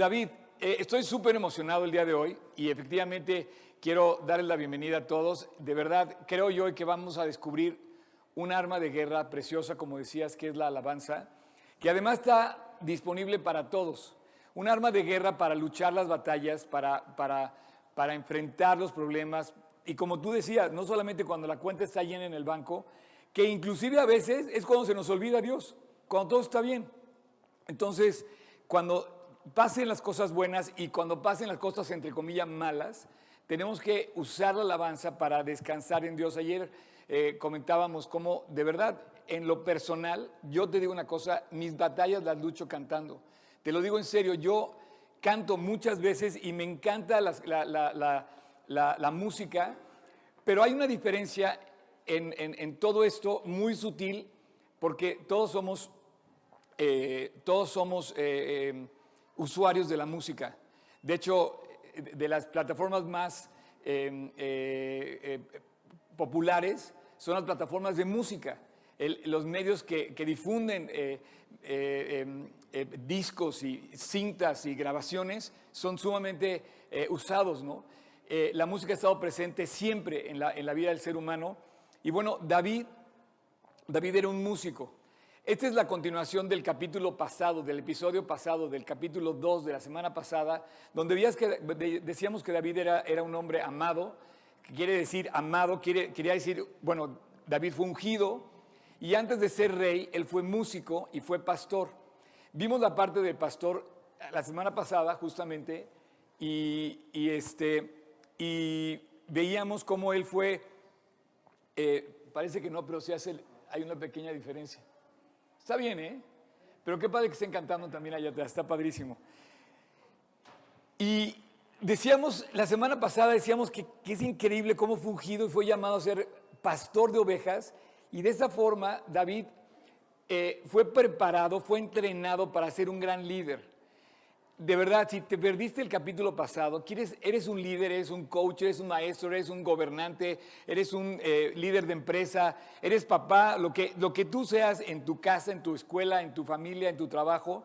David, eh, estoy súper emocionado el día de hoy y efectivamente quiero darles la bienvenida a todos. De verdad, creo yo que vamos a descubrir un arma de guerra preciosa, como decías, que es la alabanza, que además está disponible para todos. Un arma de guerra para luchar las batallas, para, para, para enfrentar los problemas. Y como tú decías, no solamente cuando la cuenta está llena en el banco, que inclusive a veces es cuando se nos olvida Dios, cuando todo está bien. Entonces, cuando pasen las cosas buenas y cuando pasen las cosas entre comillas malas, tenemos que usar la alabanza para descansar en Dios. Ayer eh, comentábamos cómo, de verdad, en lo personal, yo te digo una cosa, mis batallas las lucho cantando. Te lo digo en serio, yo canto muchas veces y me encanta la, música, pero hay una diferencia en, todo esto muy sutil, porque todos somos, eh, todos somos eh, usuarios de la música. De hecho, de las plataformas más eh, eh, populares son las plataformas de música. los medios que, difunden eh, em, discos y cintas y grabaciones son sumamente usados, ¿no? la música ha estado presente siempre en la, en la vida del ser humano. Y bueno, David, David era un músico. Esta es la continuación del capítulo pasado, del episodio pasado, del capítulo 2 de la semana pasada, donde decíamos que David era, era un hombre amado, que quiere decir amado, quiere, quería decir, bueno, David fue ungido y antes de ser rey, él fue músico y fue pastor. Vimos la parte del pastor la semana pasada, justamente, y, este, y veíamos cómo él fue, eh, parece que no, pero se hace, hay una pequeña diferencia. Está bien, ¿eh? Pero qué padre que estén cantando también allá atrás, está padrísimo. Y decíamos, la semana pasada decíamos que, es increíble cómo fungido y fue llamado a ser pastor de ovejas. Y de esa forma David eh, fue preparado, fue entrenado para ser un gran líder de verdad, si te perdiste el capítulo pasado, eres un líder, eres un coach, eres un maestro, eres un gobernante, eres un eh, líder de empresa, eres papá, lo que, lo que tú seas en tu casa, en tu escuela, en tu familia, en tu trabajo,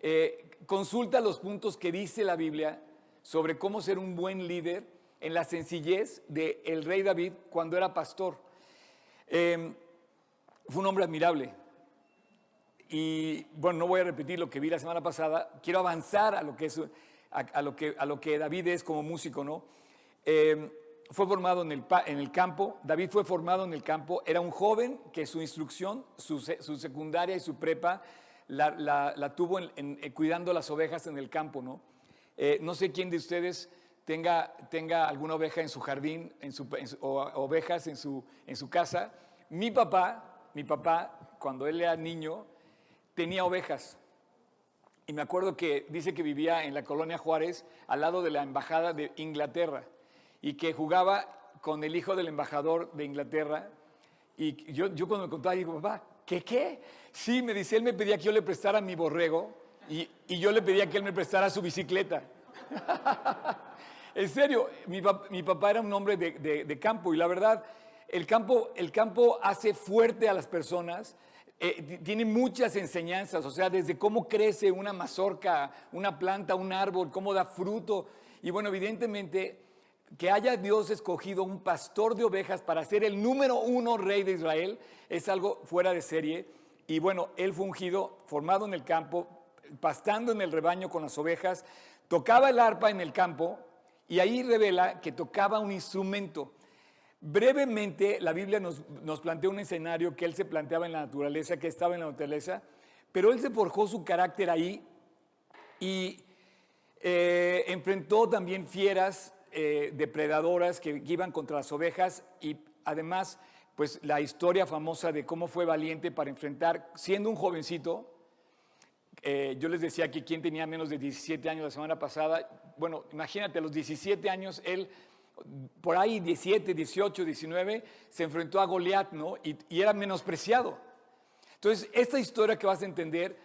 eh, consulta los puntos que dice la Biblia sobre cómo ser un buen líder en la sencillez del el rey David cuando era pastor. Em, fue un hombre admirable, y bueno, no voy a repetir lo que vi la semana pasada, quiero avanzar a lo que, es, a, lo, que, a lo que David es como músico, ¿no? Em, fue formado en el, en el campo, David fue formado en el campo, era un joven que su instrucción, su, su secundaria y su prepa la, la, tuvo en, cuidando las ovejas en el campo, ¿no? Eh, no sé quién de ustedes tenga, tenga alguna oveja en su jardín en su, o ovejas en su, en su casa. Mi papá, mi papá, cuando él era niño, tenía ovejas. Y me acuerdo que dice que vivía en la colonia Juárez, al lado de la embajada de Inglaterra, y que jugaba con el hijo del embajador de Inglaterra. Y yo, yo cuando me contaba, digo, papá, ¿qué qué? Sí, me dice, él me pedía que yo le prestara mi borrego y, y yo le pedía que él me prestara su bicicleta. en serio, mi, mi, papá era un hombre de, de, campo y la verdad, el campo, el campo hace fuerte a las personas, eh, tiene muchas enseñanzas, o sea, desde cómo crece una mazorca, una planta, un árbol, cómo da fruto. Y bueno, evidentemente, que haya Dios escogido un pastor de ovejas para ser el número uno rey de Israel es algo fuera de serie. Y bueno, él fue ungido, formado en el campo, pastando en el rebaño con las ovejas, tocaba el arpa en el campo y ahí revela que tocaba un instrumento. Brevemente, la Biblia nos, plantea un escenario que él se planteaba en la naturaleza, que estaba en la naturaleza, pero él se forjó su carácter ahí y eh, enfrentó también fieras eh, depredadoras que, iban contra las ovejas y además, pues la historia famosa de cómo fue valiente para enfrentar, siendo un jovencito, eh, yo les decía que quien tenía menos de 17 años la semana pasada, bueno, imagínate, a los 17 años él por ahí 17, 18, 19, se enfrentó a Goliat, ¿no? Y, era menospreciado. Entonces, esta historia que vas a entender,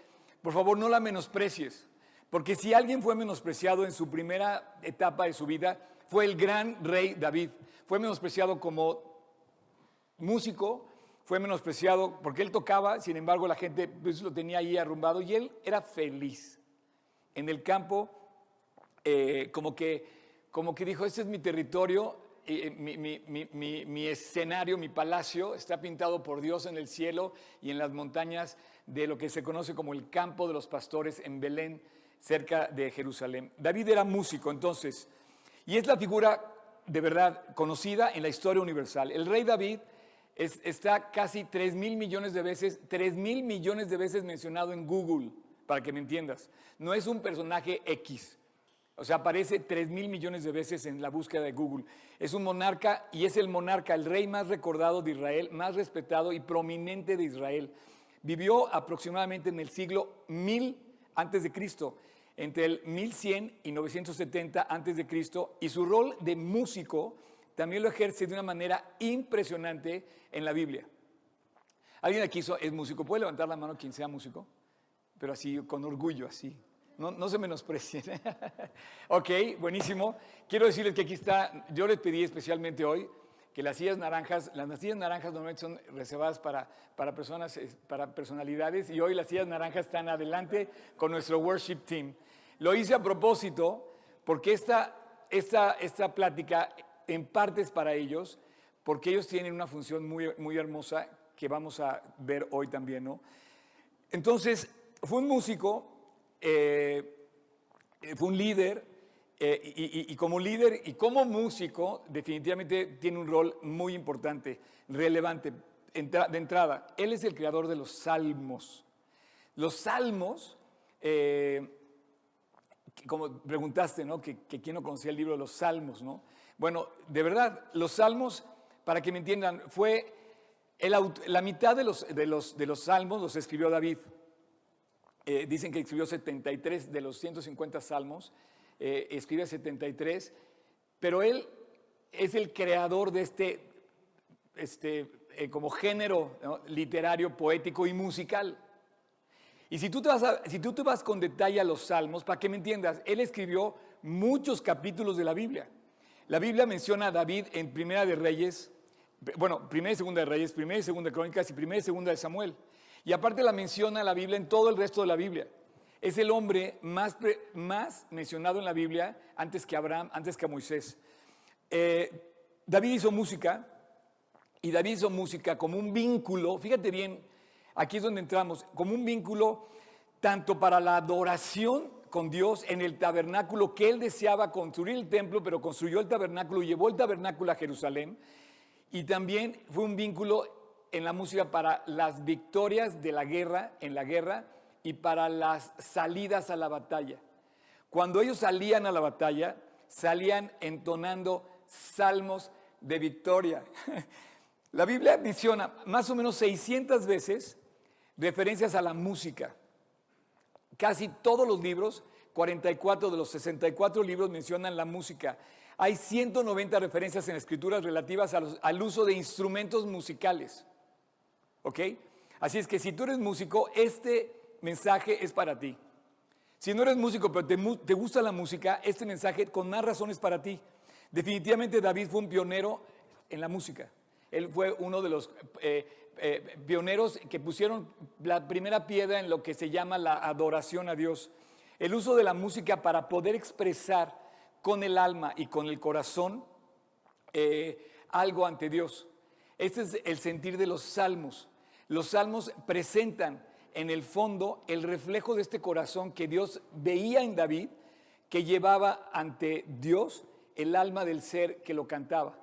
por favor, no la menosprecies. Porque si alguien fue menospreciado en su primera etapa de su vida, fue el gran rey David. Fue menospreciado como músico, fue menospreciado porque él tocaba, sin embargo la gente pues, lo tenía ahí arrumbado y él era feliz. en el campo, eh, como, que, como que dijo, este es mi territorio, eh, mi, escenario, mi palacio, está pintado por Dios en el cielo y en las montañas de lo que se conoce como el campo de los pastores en Belén, cerca de Jerusalén. David era músico entonces, y es la figura de verdad conocida en la historia universal. El rey David es- está casi 3 mil millones de veces, 3 mil millones de veces mencionado en Google, para que me entiendas. No es un personaje X. O sea, aparece 3 mil millones de veces en la búsqueda de Google. Es un monarca y es el monarca, el rey más recordado de Israel, más respetado y prominente de Israel. Vivió aproximadamente en el siglo 1000 antes de Cristo, entre el 1100 y 970 antes de Cristo, y su rol de músico también lo ejerce de una manera impresionante en la Biblia. ¿Alguien aquí es músico? ¿Puede levantar la mano quien sea músico? Pero así, con orgullo, así. No, no se menosprecien. ok, buenísimo. Quiero decirles que aquí está, yo les pedí especialmente hoy que las sillas naranjas, las sillas naranjas normalmente son reservadas para, para personas, para personalidades, y hoy las sillas naranjas están adelante con nuestro worship team. Lo hice a propósito porque esta, esta, esta plática en parte es para ellos, porque ellos tienen una función muy, muy hermosa que vamos a ver hoy también, ¿no? Entonces, fue un músico, eh, fue un líder, eh, y, como líder y como músico, definitivamente tiene un rol muy importante, relevante. De entrada, él es el creador de los salmos. Los salmos, eh, como preguntaste, ¿no? Que, quién no conocía el libro de los salmos, ¿no? Bueno, de verdad, los salmos, para que me entiendan, fue la mitad de, los, de los salmos los escribió David. Eh, dicen que escribió 73 de los 150 salmos, eh, escribe 73, pero él es el creador de este, este eh, como género literario, poético y musical. Y si tú, te vas si tú te vas con detalle a los salmos, para que me entiendas, él escribió muchos capítulos de la Biblia. La Biblia menciona a David en Primera de Reyes, bueno, Primera y Segunda de Reyes, Primera y Segunda de Crónicas y Primera y Segunda de Samuel. Y aparte la menciona la Biblia en todo el resto de la Biblia. Es el hombre más, más mencionado en la Biblia antes que Abraham, antes que Moisés. Eh, David hizo música, y David hizo música como un vínculo, fíjate bien, aquí es donde entramos, como un vínculo tanto para la adoración con Dios en el tabernáculo que él deseaba construir el templo, pero construyó el tabernáculo llevó el tabernáculo a Jerusalén, y también fue un vínculo en la música para las victorias de la guerra, en la guerra, y para las salidas a la batalla. Cuando ellos salían a la batalla, salían entonando salmos de victoria. La Biblia menciona más o menos 600 veces referencias a la música. Casi todos los libros, 44 de los 64 libros mencionan la música. Hay 190 referencias en escrituras relativas al uso de instrumentos musicales. ¿Ok? Así es que si tú eres músico, este mensaje es para ti. Si no eres músico, pero te, te gusta la música, este mensaje con más razones para ti. Definitivamente David fue un pionero en la música. Él fue uno de los eh, eh, pioneros que pusieron la primera piedra en lo que se llama la adoración a Dios. El uso de la música para poder expresar con el alma y con el corazón eh, algo ante Dios. Este es el sentir de los salmos. Los salmos presentan en el fondo el reflejo de este corazón que Dios veía en David, que llevaba ante Dios el alma del ser que lo cantaba.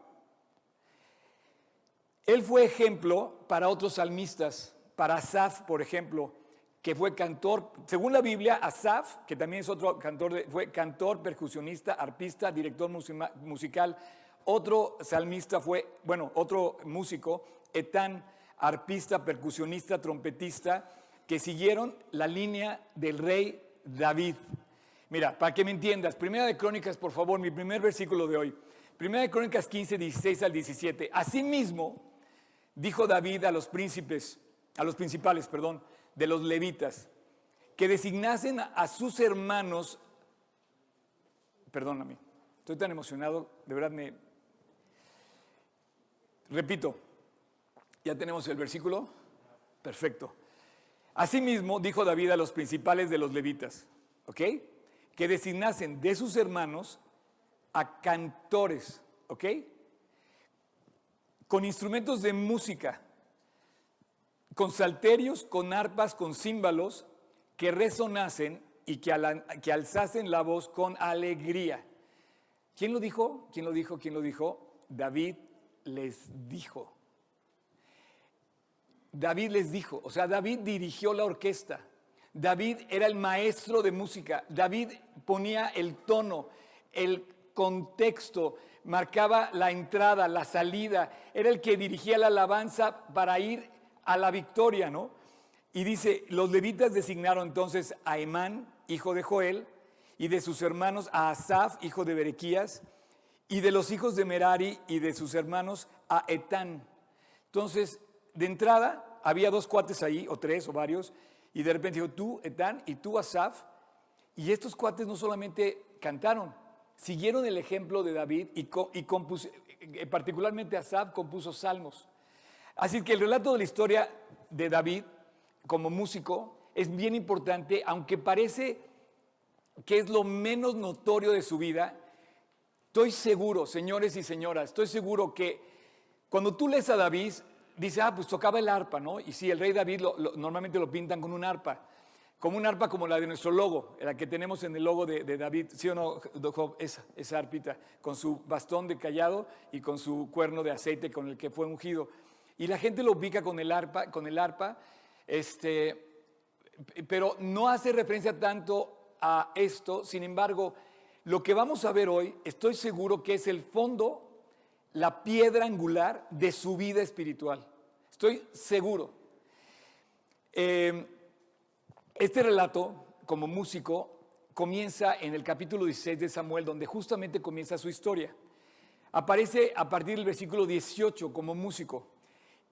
Él fue ejemplo para otros salmistas, para Asaf, por ejemplo, que fue cantor, según la Biblia, Asaf, que también es otro cantor, fue cantor, percusionista, arpista, director musical. Otro salmista fue, bueno, otro músico, Etán, arpista, percusionista, trompetista, que siguieron la línea del rey David. Mira, para que me entiendas, Primera de Crónicas, por favor, mi primer versículo de hoy. Primera de Crónicas 15, 16 al 17. Asimismo, dijo David a los príncipes, a los principales, perdón, de los levitas, que designasen a, sus hermanos, perdóname, estoy tan emocionado, de verdad me... Repito, ya tenemos el versículo, perfecto. Asimismo, dijo David a los principales de los levitas, ¿ok? que designasen de sus hermanos a cantores, ¿ok? Con instrumentos de música, con salterios, con arpas, con címbalos, que resonasen y que, que alzasen la voz con alegría. ¿Quién lo dijo? ¿Quién lo dijo? ¿Quién lo dijo? David les dijo. David les dijo, o sea, David dirigió la orquesta. David era el maestro de música. David ponía el tono, el contexto, marcaba la entrada, la salida. Era el que dirigía la alabanza para ir a la victoria, ¿no? Y dice, los levitas designaron entonces a Emán, hijo de Joel, y de sus hermanos a Asaf, hijo de Berequías, y de los hijos de Merari y de sus hermanos a Etán. Entonces, de entrada, había dos cuates ahí, o tres, o varios, y de repente dijo, tú, Etán, y tú, Asaf. Y estos cuates no solamente cantaron, siguieron el ejemplo de David y, y eh, particularmente Asaf compuso salmos. Así que el relato de la historia de David como músico es bien importante, aunque parece que es lo menos notorio de su vida. Estoy seguro, señores y señoras, estoy seguro que cuando tú lees a David, dice, ah, pues tocaba el arpa, ¿no? Y sí, el rey David normalmente lo pintan con un arpa, como un arpa como la de nuestro logo, la que tenemos en el logo de, David, ¿sí o no, Job? Esa, esa arpita, con su bastón de callado y con su cuerno de aceite con el que fue ungido. Y la gente lo ubica con el arpa, con el arpa, este, pero no hace referencia tanto a esto, sin embargo, lo que vamos a ver hoy, estoy seguro que es el fondo la piedra angular de su vida espiritual. Estoy seguro. Em, este relato, como músico, comienza en el capítulo 16 de Samuel, donde justamente comienza su historia. Aparece a partir del versículo 18 como músico.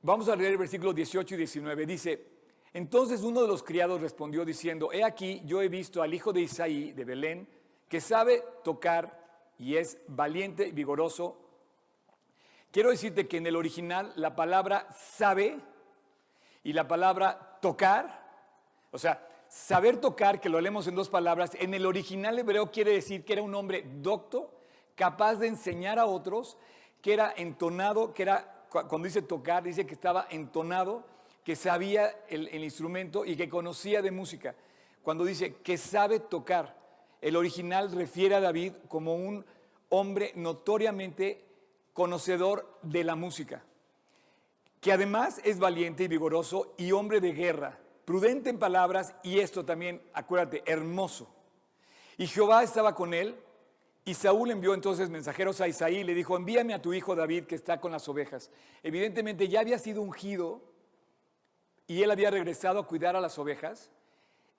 Vamos a leer el versículo 18 y 19. Dice, entonces uno de los criados respondió diciendo, he aquí, yo he visto al hijo de Isaí de Belén, que sabe tocar y es valiente y vigoroso Quiero decirte que en el original la palabra sabe y la palabra tocar, o sea, saber tocar, que lo leemos en dos palabras, en el original hebreo quiere decir que era un hombre docto, capaz de enseñar a otros, que era entonado, que era, cuando dice tocar, dice que estaba entonado, que sabía el, el instrumento y que conocía de música. Cuando dice que sabe tocar, el original refiere a David como un hombre notoriamente conocedor de la música, que además es valiente y vigoroso y hombre de guerra, prudente en palabras y esto también, acuérdate, hermoso. Y Jehová estaba con él y Saúl envió entonces mensajeros a Isaí y le dijo, envíame a tu hijo David que está con las ovejas. Evidentemente ya había sido ungido y él había regresado a cuidar a las ovejas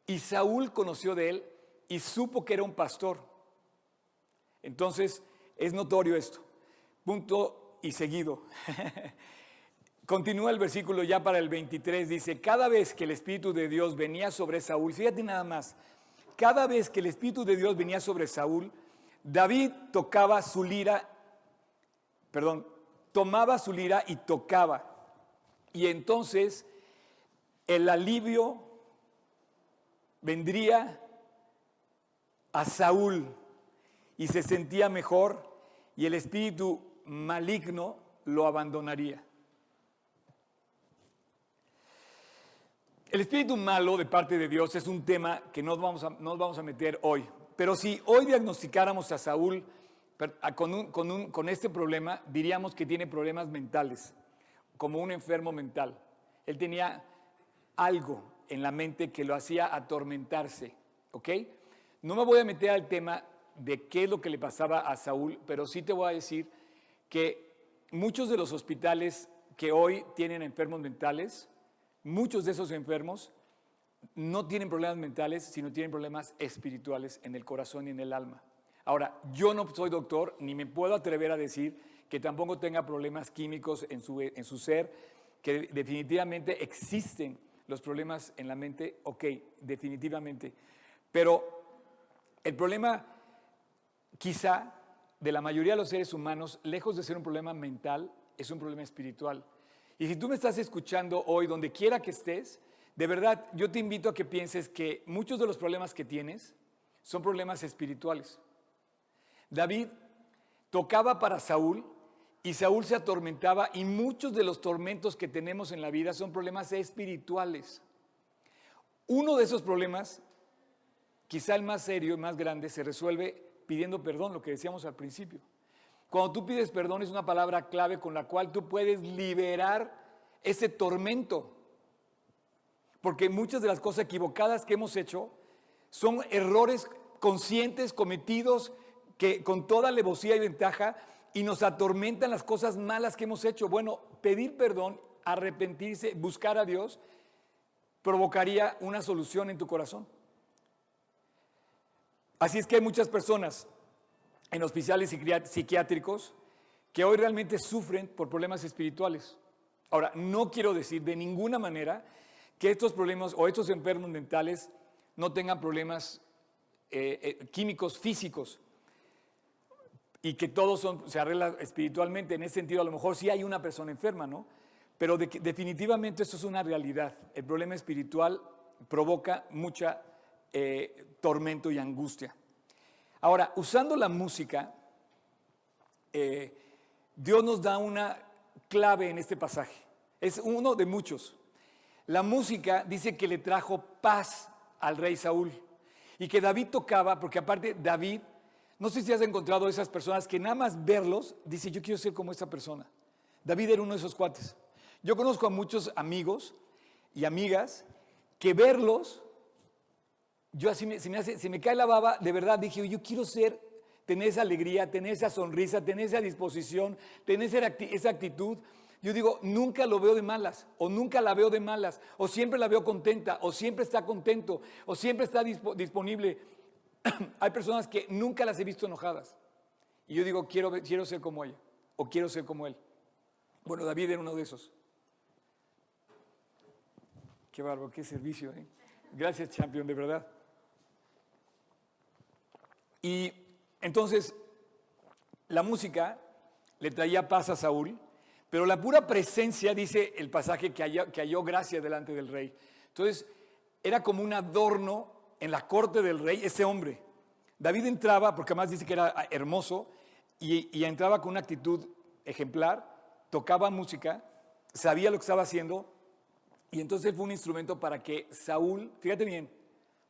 y Saúl conoció de él y supo que era un pastor. Entonces es notorio esto. Punto y seguido. Continúa el versículo ya para el 23, dice, cada vez que el Espíritu de Dios venía sobre Saúl, fíjate nada más, cada vez que el Espíritu de Dios venía sobre Saúl, David tocaba su lira, perdón, tomaba su lira y tocaba. Y entonces el alivio vendría a Saúl y se sentía mejor y el espíritu maligno lo abandonaría. El espíritu malo de parte de Dios es un tema que nos vamos a, vamos a meter hoy. Pero si hoy diagnosticáramos a Saúl con, con este problema, diríamos que tiene problemas mentales, como un enfermo mental. Él tenía algo en la mente que lo hacía atormentarse, ¿ok? No me voy a meter al tema de qué es lo que le pasaba a Saúl, pero sí te voy a decir que muchos de los hospitales que hoy tienen enfermos mentales, muchos de esos enfermos no tienen problemas mentales, sino tienen problemas espirituales en el corazón y en el alma. Ahora, yo no soy doctor, ni me puedo atrever a decir que tampoco tenga problemas químicos en su, en su ser, que definitivamente existen los problemas en la mente, ok, definitivamente. Pero el problema quizá de la mayoría de los seres humanos, lejos de ser un problema mental, es un problema espiritual. Y si tú me estás escuchando hoy, donde quiera que estés, de verdad yo te invito a que pienses que muchos de los problemas que tienes son problemas espirituales. David tocaba para Saúl y Saúl se atormentaba y muchos de los tormentos que tenemos en la vida son problemas espirituales. Uno de esos problemas, quizá el más serio y más grande, se resuelve pidiendo perdón, lo que decíamos al principio. Cuando tú pides perdón es una palabra clave con la cual tú puedes liberar ese tormento. Porque muchas de las cosas equivocadas que hemos hecho son errores conscientes cometidos que con toda alevosía y ventaja y nos atormentan las cosas malas que hemos hecho. Bueno, pedir perdón, arrepentirse, buscar a Dios, provocaría una solución en tu corazón. Así es que hay muchas personas en hospitales psiquiátricos que hoy realmente sufren por problemas espirituales. Ahora, no quiero decir de ninguna manera que estos problemas o estos enfermos mentales no tengan problemas eh, eh, químicos físicos y que todos son, se arregla espiritualmente. En ese sentido, a lo mejor sí hay una persona enferma, ¿no? Pero definitivamente esto es una realidad. El problema espiritual provoca mucha eh, tormento y angustia. Ahora, usando la música, eh, Dios nos da una clave en este pasaje. Es uno de muchos. La música dice que le trajo paz al rey Saúl y que David tocaba, porque aparte David no sé si has encontrado esas personas que nada más verlos, dice, yo quiero ser como esa persona. David era uno de esos cuates. Yo conozco a muchos amigos y amigas que verlos, yo así me, se, me cae la baba, de verdad dije, yo quiero ser, tener esa alegría, tener esa sonrisa, tener esa disposición, tener esa actitud. Yo digo, nunca lo veo de malas, o nunca la veo de malas, o siempre la veo contenta, o siempre está contento, o siempre está disponible. hay personas que nunca las he visto enojadas. Y yo digo, quiero, quiero ser como ella, o quiero ser como él. Bueno, David era uno de esos. Qué bárbaro, qué servicio. ¿eh? Gracias, champion, de verdad. Y entonces, la música le traía paz a Saúl, pero la pura presencia, dice el pasaje, que halló, que halló gracia delante del rey. Entonces, era como un adorno en la corte del rey ese hombre. David entraba, porque además dice que era hermoso, y, entraba con una actitud ejemplar, tocaba música, sabía lo que estaba haciendo, y entonces fue un instrumento para que Saúl, fíjate bien,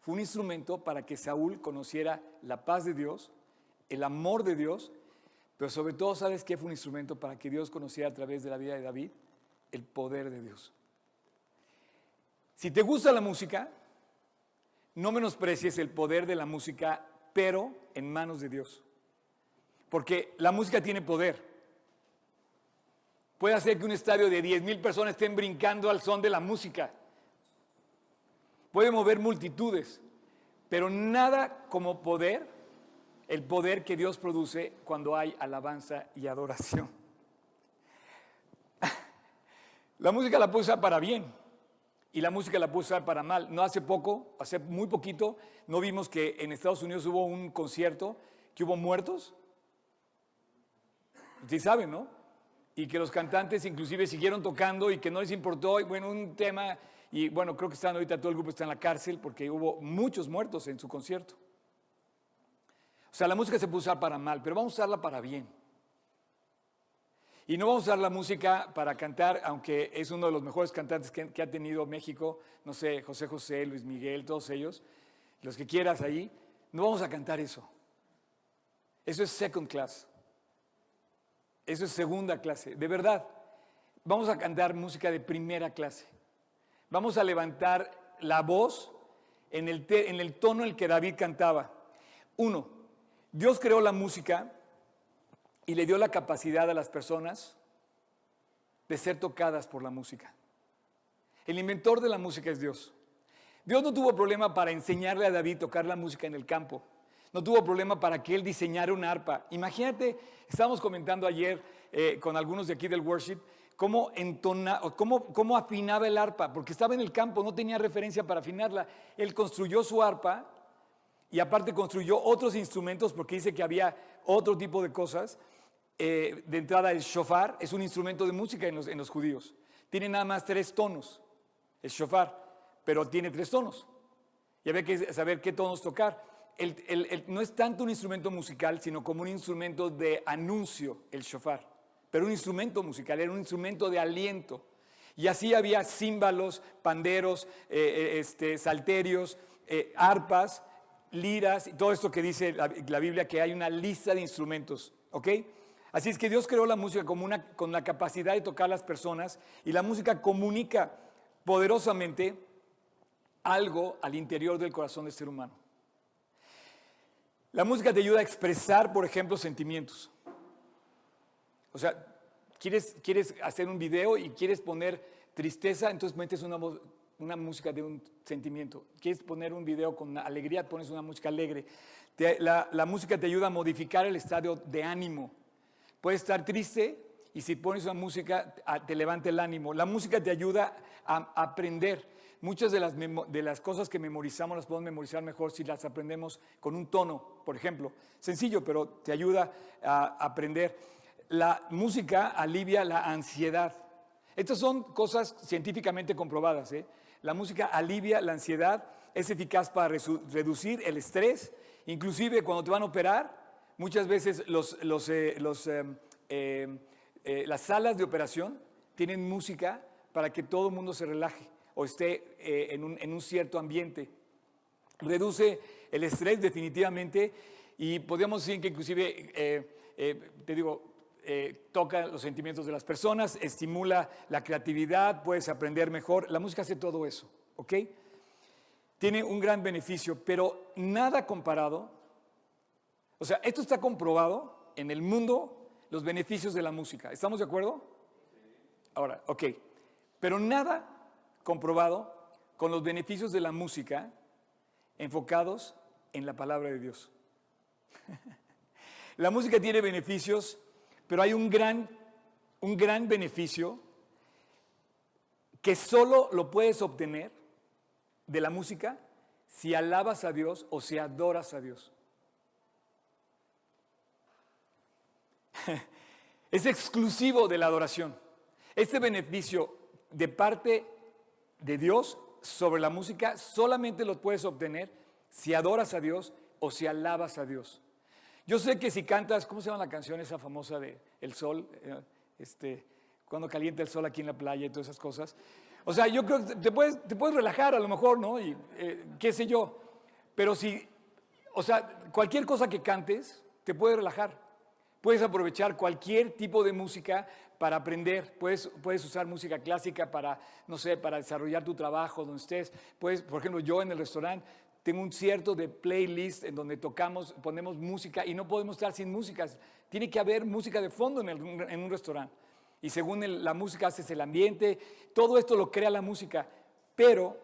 fue un instrumento para que Saúl conociera la paz de Dios, el amor de Dios, pero sobre todo, ¿sabes qué fue un instrumento para que Dios conociera a través de la vida de David? El poder de Dios. Si te gusta la música, no menosprecies el poder de la música, pero en manos de Dios. Porque la música tiene poder. Puede hacer que un estadio de 10 mil personas estén brincando al son de la música. Puede mover multitudes, pero nada como poder, el poder que Dios produce cuando hay alabanza y adoración. La música la puede usar para bien y la música la puede usar para mal. No hace poco, hace muy poquito, no vimos que en Estados Unidos hubo un concierto que hubo muertos. Sí saben, ¿no? Y que los cantantes inclusive siguieron tocando y que no les importó. Bueno, un tema, y bueno, creo que están ahorita todo el grupo está en la cárcel porque hubo muchos muertos en su concierto. O sea, la música se puede usar para mal, pero vamos a usarla para bien. Y no vamos a usar la música para cantar, aunque es uno de los mejores cantantes que, ha tenido México, no sé, José José, Luis Miguel, todos ellos, los que quieras ahí, no vamos a cantar eso. Eso es second class. Eso es segunda clase, de verdad. Vamos a cantar música de primera clase. Vamos a levantar la voz en el, tono en el que David cantaba. Uno, Dios creó la música y le dio la capacidad a las personas de ser tocadas por la música. El inventor de la música es Dios. Dios no tuvo problema para enseñarle a David tocar la música en el campo. No tuvo problema para que él diseñara un arpa. Imagínate, estábamos comentando ayer eh, con algunos de aquí del worship, cómo, afinaba el arpa, porque estaba en el campo, no tenía referencia para afinarla. Él construyó su arpa y aparte construyó otros instrumentos porque dice que había otro tipo de cosas. Eh, de entrada el shofar es un instrumento de música en los, judíos. Tiene nada más tres tonos, el shofar, pero tiene tres tonos. Y había que saber qué tonos tocar. no es tanto un instrumento musical, sino como un instrumento de anuncio, el shofar. Pero un instrumento musical, era un instrumento de aliento. Y así había címbalos, panderos, eh, eh, este, salterios, eh, arpas, liras, y todo esto que dice la, la Biblia, que hay una lista de instrumentos, ¿ok? Así es que Dios creó la música como una, con la capacidad de tocar a las personas y la música comunica poderosamente algo al interior del corazón del ser humano. La música te ayuda a expresar, por ejemplo, sentimientos. O sea, quieres, quieres hacer un video y quieres poner tristeza, entonces metes una, una música de un sentimiento. Quieres poner un video con alegría, pones una música alegre. Te- la, la música te ayuda a modificar el estado de ánimo. Puedes estar triste y si pones una música a- te levanta el ánimo. La música te ayuda a, aprender. Muchas de las, de las cosas que memorizamos las podemos memorizar mejor si las aprendemos con un tono, por ejemplo. Sencillo, pero te ayuda a aprender. La música alivia la ansiedad. Estas son cosas científicamente comprobadas. ¿eh? La música alivia la ansiedad, es eficaz para reducir el estrés, inclusive cuando te van a operar, muchas veces eh, los, em, eh, las salas de operación tienen música para que todo el mundo se relaje o esté en, un, cierto ambiente. Reduce el estrés definitivamente y podríamos decir que inclusive, te digo, eh, toca los sentimientos de las personas, estimula la creatividad, puedes aprender mejor. La música hace todo eso, ¿ok? Tiene un gran beneficio, pero nada comparado. O sea, esto está comprobado en el mundo, los beneficios de la música. ¿Estamos de acuerdo? Ahora, ok. Pero nada comprobado con los beneficios de la música enfocados en la palabra de Dios. La música tiene beneficios, pero hay un gran, un gran beneficio que solo lo puedes obtener de la música si alabas a Dios o si adoras a Dios. Es exclusivo de la adoración. Este beneficio de parte de Dios sobre la música solamente lo puedes obtener si adoras a Dios o si alabas a Dios. Yo sé que si cantas, ¿cómo se llama la canción esa famosa de El Sol? Eh, Este, cuando calienta el sol aquí en la playa y todas esas cosas. O sea, yo creo que te puedes, te puedes relajar a lo mejor, ¿no? Y eh, qué sé yo. Pero si, o sea, cualquier cosa que cantes te puede relajar. Puedes aprovechar cualquier tipo de música para aprender. Puedes, puedes usar música clásica para, no sé, para desarrollar tu trabajo donde estés. Puedes, por ejemplo, yo en el restaurante tengo un cierto de playlist en donde tocamos, ponemos música y no podemos estar sin músicas. Tiene que haber música de fondo en, un restaurante. Y según la música haces el ambiente. Todo esto lo crea la música. Pero,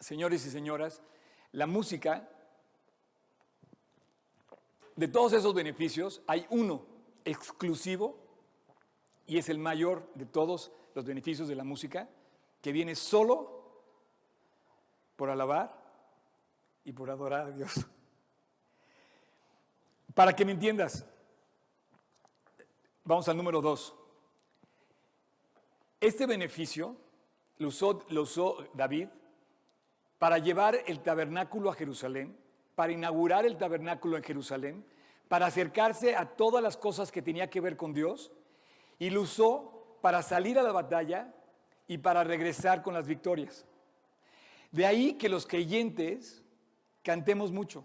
señores y señoras, la música de todos esos beneficios, hay uno exclusivo y es el mayor de todos los beneficios de la música, que viene solo por alabar y por adorar a Dios. Para que me entiendas, vamos al número dos. Este beneficio lo usó, David para llevar el tabernáculo a Jerusalén, para inaugurar el tabernáculo en Jerusalén, para acercarse a todas las cosas que tenía que ver con Dios, y lo usó para salir a la batalla y para regresar con las victorias. De ahí que los creyentes cantemos mucho.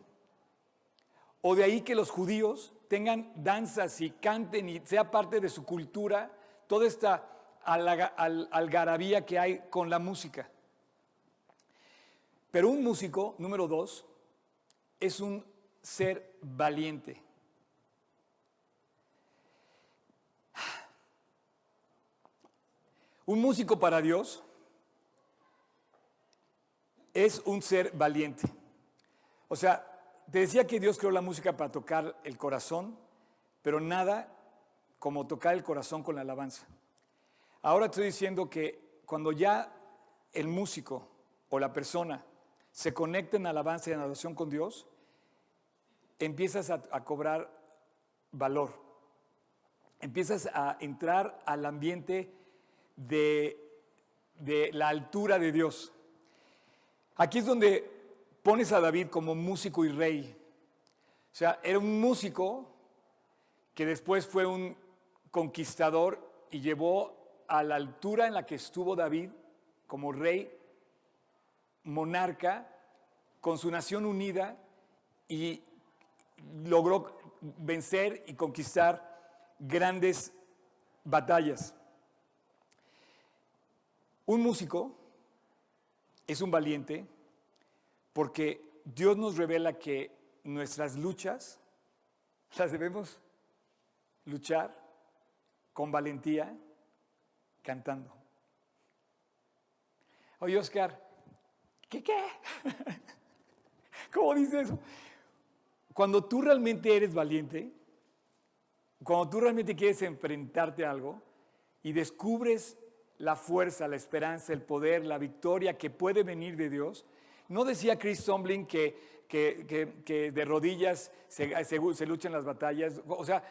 O de ahí que los judíos tengan danzas y canten y sea parte de su cultura toda esta algarabía que hay con la música. Pero un músico, número dos, es un ser valiente. Un músico para Dios es un ser valiente. O sea, te decía que Dios creó la música para tocar el corazón, pero nada como tocar el corazón con la alabanza. Ahora estoy diciendo que cuando ya el músico o la persona se conecta en alabanza y en adoración con Dios, empiezas a, cobrar valor. Empiezas a entrar al ambiente de la altura de Dios. Aquí es donde pones a David como músico y rey. O sea, era un músico que después fue un conquistador y llevó a la altura en la que estuvo David como rey, monarca, con su nación unida y logró vencer y conquistar grandes batallas. Un músico es un valiente porque Dios nos revela que nuestras luchas las debemos luchar con valentía cantando. Oye, Oscar, ¿qué qué? ¿Cómo dice eso? Cuando tú realmente eres valiente, cuando tú realmente quieres enfrentarte a algo y descubres la fuerza, la esperanza, el poder, la victoria que puede venir de Dios, ¿no decía Chris Tomlin que, que, de rodillas se, se luchan las batallas? O sea,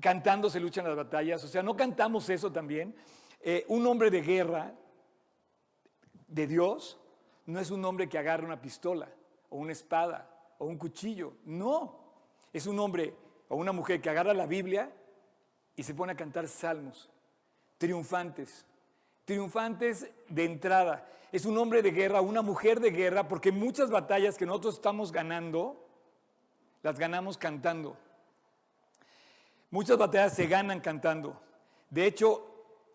cantando se luchan las batallas, o sea, ¿no cantamos eso también? Eh, un hombre de guerra de Dios no es un hombre que agarra una pistola o una espada o un cuchillo, no, es un hombre o una mujer que agarra la Biblia y se pone a cantar salmos, triunfantes, triunfantes de entrada. Es un hombre de guerra, una mujer de guerra, porque muchas batallas que nosotros estamos ganando, las ganamos cantando. Muchas batallas se ganan cantando. De hecho,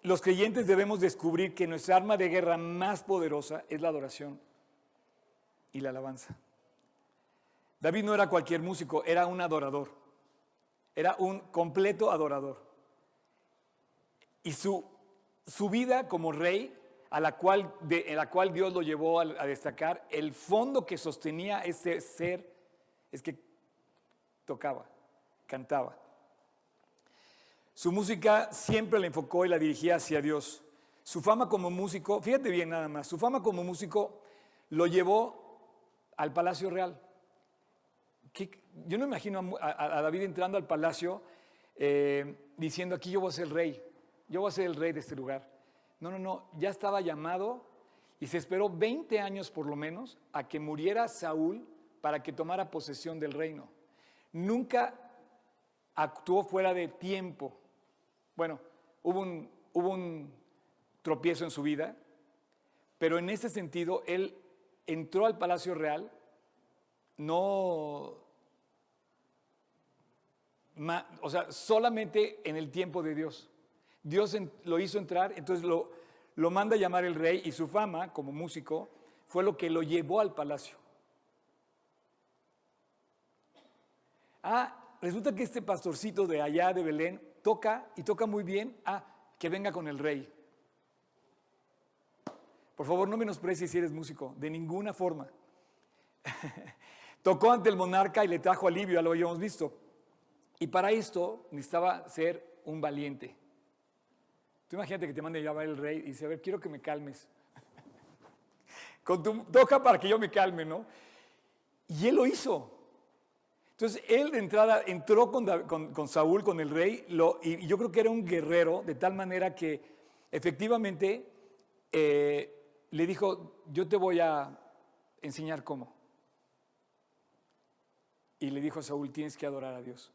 los creyentes debemos descubrir que nuestra arma de guerra más poderosa es la adoración y la alabanza. David no era cualquier músico, era un adorador. Era un completo adorador. Y su, su vida como rey, a la cual, de, en la cual Dios lo llevó a, destacar, el fondo que sostenía ese ser es que tocaba, cantaba. Su música siempre la enfocó y la dirigía hacia Dios. Su fama como músico, fíjate bien nada más, su fama como músico lo llevó al Palacio Real. Yo no imagino a, David entrando al palacio eh, diciendo aquí yo voy a ser rey, yo voy a ser el rey de este lugar. No, no, no, ya estaba llamado y se esperó 20 años por lo menos a que muriera Saúl para que tomara posesión del reino. Nunca actuó fuera de tiempo. Bueno, hubo un, hubo un tropiezo en su vida, pero en ese sentido él entró al Palacio Real, no, o sea, solamente en el tiempo de Dios. Dios lo hizo entrar, entonces lo, lo manda a llamar el rey y su fama como músico fue lo que lo llevó al palacio. Ah, resulta que este pastorcito de allá de Belén toca y toca muy bien, ah, que venga con el rey. Por favor, no menosprecies si eres músico, de ninguna forma. Tocó ante el monarca y le trajo alivio, ya lo habíamos visto. Y para esto necesitaba ser un valiente. Tú imagínate que te mande llamar el rey y dice, a ver, quiero que me calmes. Con tu, toca para que yo me calme, ¿no? Y él lo hizo. Entonces, él de entrada entró con, Saúl, con el rey, y yo creo que era un guerrero, de tal manera que efectivamente eh, le dijo, yo te voy a enseñar cómo. Y le dijo a Saúl, tienes que adorar a Dios.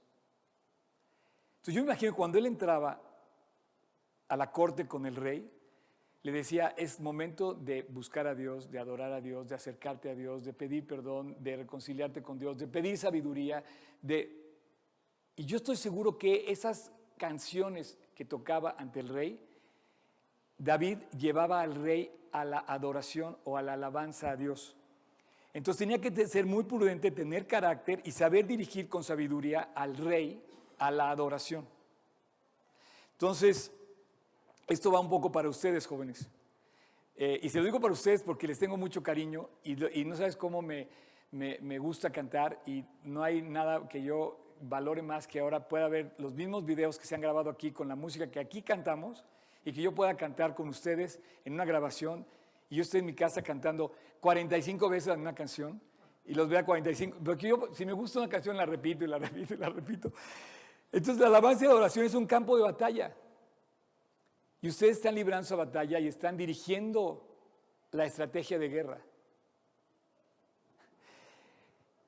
Entonces yo me imagino cuando él entraba a la corte con el rey, le decía, es momento de buscar a Dios, de adorar a Dios, de acercarte a Dios, de pedir perdón, de reconciliarte con Dios, de pedir sabiduría, de... Y yo estoy seguro que esas canciones que tocaba ante el rey, David llevaba al rey a la adoración o a la alabanza a Dios. Entonces tenía que ser muy prudente, tener carácter y saber dirigir con sabiduría al rey a la adoración. Entonces, esto va un poco para ustedes, jóvenes. Eh, y se lo digo para ustedes porque les tengo mucho cariño y, no sabes cómo me, me, gusta cantar y no hay nada que yo valore más que ahora pueda ver los mismos videos que se han grabado aquí con la música que aquí cantamos y que yo pueda cantar con ustedes en una grabación y yo estoy en mi casa cantando 45 veces una canción y los vea 45, porque yo si me gusta una canción la repito y la repito y la repito. Entonces la alabanza y la oración es un campo de batalla. Y ustedes están librando esa batalla y están dirigiendo la estrategia de guerra.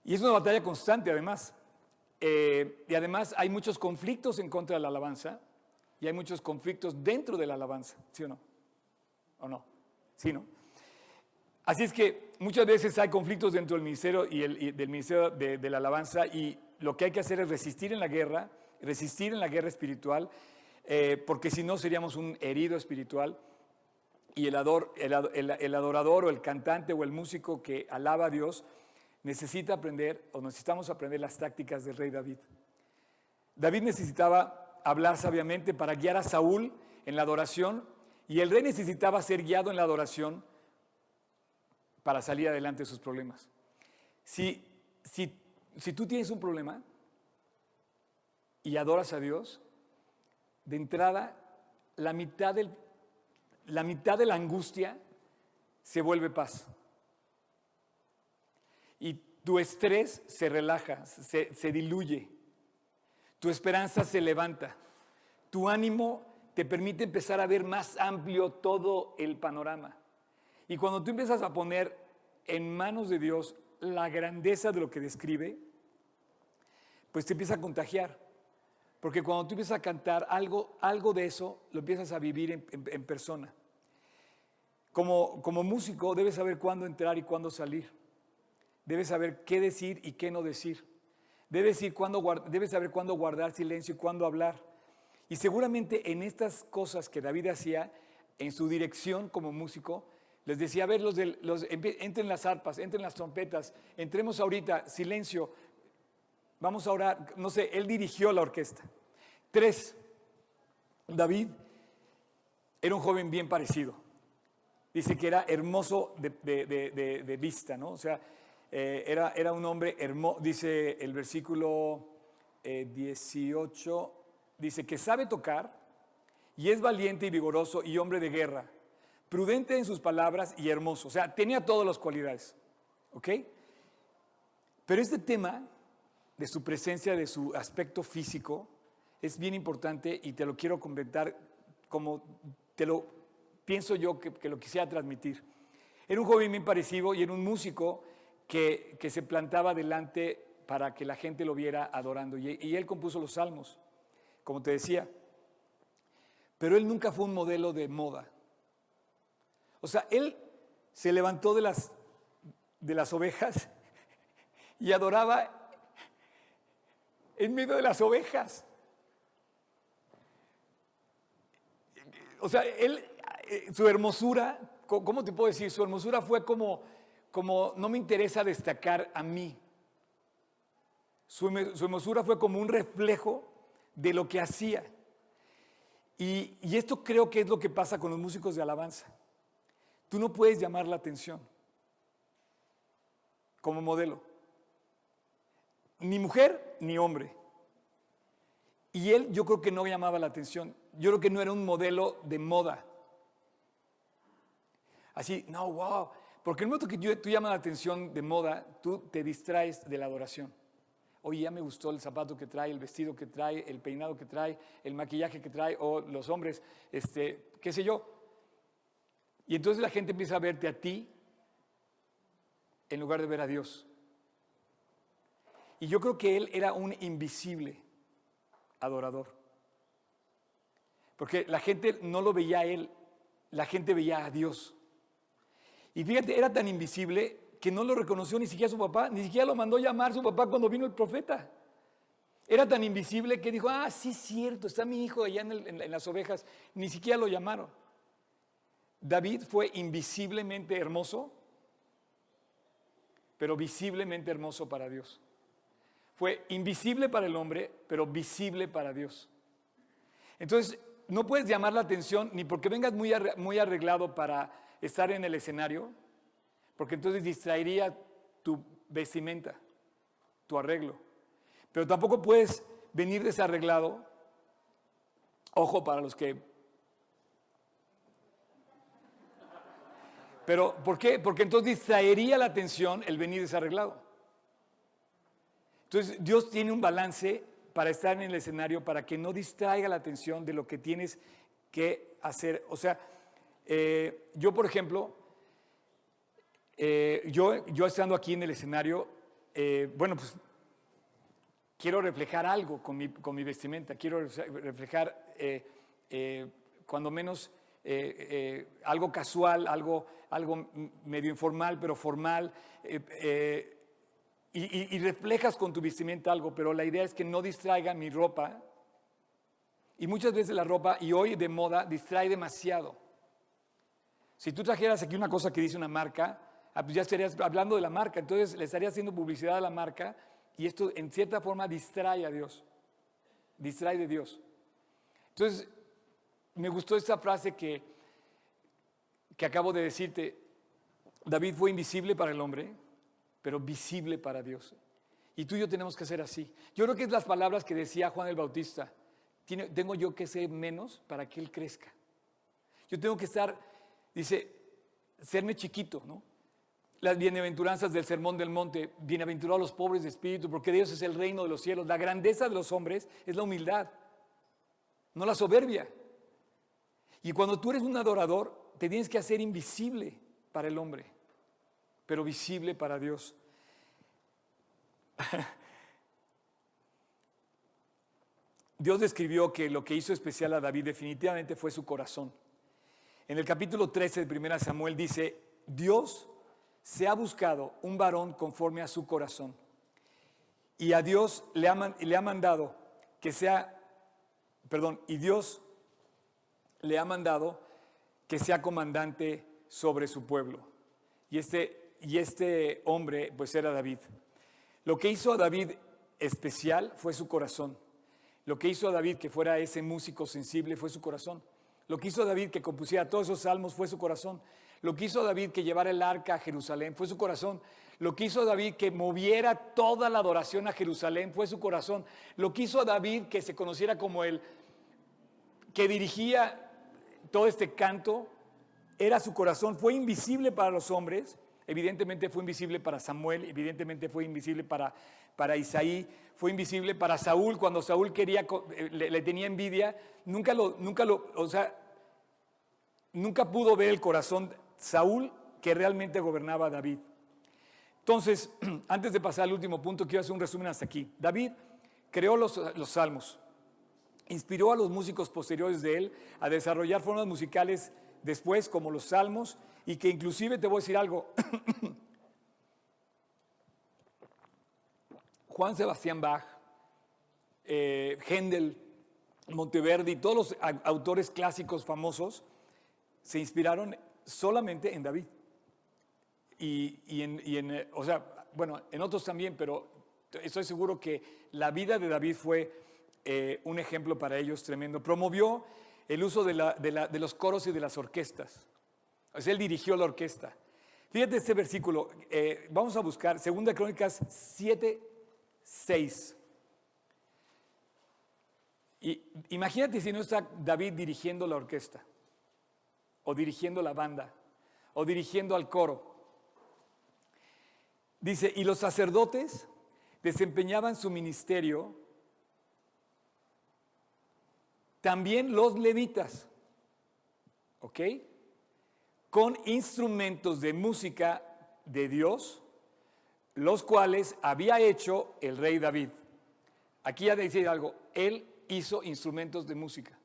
Y es una batalla constante además. Eh, y además hay muchos conflictos en contra de la alabanza y hay muchos conflictos dentro de la alabanza, ¿sí o no? ¿O no? ¿Sí, no? Así es que muchas veces hay conflictos dentro del ministerio y, el, del ministerio de, la alabanza y lo que hay que hacer es resistir en la guerra, resistir en la guerra espiritual, eh, porque si no seríamos un herido espiritual y el, el, adorador o el cantante o el músico que alaba a Dios necesita aprender o necesitamos aprender las tácticas del rey David. David necesitaba hablar sabiamente para guiar a Saúl en la adoración y el rey necesitaba ser guiado en la adoración para salir adelante de sus problemas. Si, si, si tú tienes un problema y adoras a Dios, de entrada, la mitad, la mitad de la angustia se vuelve paz. Y tu estrés se relaja, se, se diluye. Tu esperanza se levanta. Tu ánimo te permite empezar a ver más amplio todo el panorama. Y cuando tú empiezas a poner en manos de Dios la grandeza de lo que describe, pues te empieza a contagiar. Porque cuando tú empiezas a cantar algo, algo de eso, lo empiezas a vivir en, persona. Como, como músico debes saber cuándo entrar y cuándo salir. Debes saber qué decir y qué no decir. Debes, decir cuándo, debes saber cuándo guardar silencio y cuándo hablar. Y seguramente en estas cosas que David hacía, en su dirección como músico, les decía, a ver, los, los entren las arpas, entren las trompetas, entremos ahorita, silencio, vamos a orar. No sé, él dirigió la orquesta. Tres, David era un joven bien parecido. Dice que era hermoso de, vista, ¿no? O sea, eh, era, era, un hombre hermoso, dice el versículo 18, eh, dice que sabe tocar y es valiente y vigoroso y hombre de guerra prudente en sus palabras y hermoso. O sea, tenía todas las cualidades. ¿Ok? Pero este tema de su presencia, de su aspecto físico, es bien importante y te lo quiero comentar como te lo pienso yo que, lo quisiera transmitir. Era un joven bien parecido y era un músico que, se plantaba delante para que la gente lo viera adorando. Y, y él compuso los salmos, como te decía. Pero él nunca fue un modelo de moda. O sea, él se levantó de las, de las ovejas y adoraba en medio de las ovejas. O sea, él, eh, su hermosura, ¿cómo te puedo decir? Su hermosura fue como, como no me interesa destacar a mí. Su, su hermosura fue como un reflejo de lo que hacía. Y, y esto creo que es lo que pasa con los músicos de alabanza. Tú no puedes llamar la atención como modelo. Ni mujer ni hombre. Y él yo creo que no llamaba la atención. Yo creo que no era un modelo de moda. Así, no, wow. Porque el momento que tú llamas la atención de moda, tú te distraes de la adoración. Oye, ya me gustó el zapato que trae, el vestido que trae, el peinado que trae, el maquillaje que trae, o los hombres, este, qué sé yo. Y entonces la gente empieza a verte a ti en lugar de ver a Dios. Y yo creo que él era un invisible adorador. Porque la gente no lo veía a él, la gente veía a Dios. Y fíjate, era tan invisible que no lo reconoció ni siquiera su papá, ni siquiera lo mandó llamar su papá cuando vino el profeta. Era tan invisible que dijo, ah, sí, cierto, está mi hijo allá en, en las ovejas. Ni siquiera lo llamaron. David fue invisiblemente hermoso, pero visiblemente hermoso para Dios. Fue invisible para el hombre, pero visible para Dios. Entonces, no puedes llamar la atención ni porque vengas muy arreglado para estar en el escenario, porque entonces distraería tu vestimenta, tu arreglo. Pero tampoco puedes venir desarreglado, ojo para los que Pero, ¿por qué? Porque entonces distraería la atención el venir desarreglado. Entonces, Dios tiene un balance para estar en el escenario, para que no distraiga la atención de lo que tienes que hacer. O sea, eh, yo, por ejemplo, eh, yo, yo estando aquí en el escenario, eh, bueno, pues quiero reflejar algo con mi, con mi vestimenta, quiero reflejar cuando menos algo casual, algo, algo medio informal, pero formal. Y, reflejas con tu vestimenta algo, pero la idea es que no distraiga mi ropa. Y muchas veces la ropa, y hoy de moda, distrae demasiado. Si tú trajeras aquí una cosa que dice una marca, ah, pues ya estarías hablando de la marca, entonces le estarías haciendo publicidad a la marca y esto en cierta forma distrae a Dios, distrae de Dios. Entonces, me gustó esta frase que, que acabo de decirte, David fue invisible para el hombre, pero visible para Dios. Y tú y yo tenemos que ser así. Yo creo que es las palabras que decía Juan el Bautista. tengo yo que ser menos para que Él crezca. Yo tengo que estar Dice, serme chiquito, ¿no? Las bienaventuranzas del Sermón del Monte, bienaventurados los pobres de espíritu, porque Dios es el reino de los cielos. La grandeza de los hombres es la humildad, no la soberbia. Y cuando tú eres un adorador, te tienes que hacer invisible para el hombre, pero visible para Dios. Dios describió que lo que hizo especial a David definitivamente fue su corazón. En el capítulo 13 de 1 Samuel dice, Dios se ha buscado un varón conforme a su corazón. Y a Dios le ha, le ha mandado que sea, perdón, y Dios le ha mandado que sea comandante sobre su pueblo. Y este, y este hombre pues era David. Lo que hizo a David especial fue su corazón. Lo que hizo a David que fuera ese músico sensible fue su corazón. Lo que hizo David que compusiera todos esos salmos fue su corazón. Lo que hizo David que llevara el arca a Jerusalén fue su corazón. Lo que hizo David que moviera toda la adoración a Jerusalén fue su corazón. Lo que hizo David que se conociera como el que dirigía todo este canto era su corazón. Fue invisible para los hombres, evidentemente fue invisible para Samuel, evidentemente fue invisible para, para Isaí, fue invisible para Saúl cuando Saúl quería, eh, le, tenía envidia, nunca lo, nunca lo, o sea, nunca pudo ver el corazón Saúl que realmente gobernaba a David. Entonces, antes de pasar al último punto, quiero hacer un resumen hasta aquí. David creó los, los salmos, inspiró a los músicos posteriores de él a desarrollar formas musicales después, como los salmos, y que inclusive te voy a decir algo, Juan Sebastián Bach, eh, Händel, Monteverdi, todos los autores clásicos famosos se inspiraron solamente en David. Y, en, eh, o sea, bueno, en otros también, pero estoy seguro que la vida de David fue eh, un ejemplo para ellos tremendo. Promovió el uso de, los coros y de las orquestas. O él dirigió la orquesta. Fíjate este versículo, vamos a buscar 2 Crónicas 7, 6. Y imagínate si no está David dirigiendo la orquesta, o dirigiendo la banda, o dirigiendo al coro. Dice, y los sacerdotes desempeñaban su ministerio, también los levitas, ¿ok? Con instrumentos de música de Dios los cuales había hecho el rey David. Aquí ya decir algo, él hizo instrumentos de música.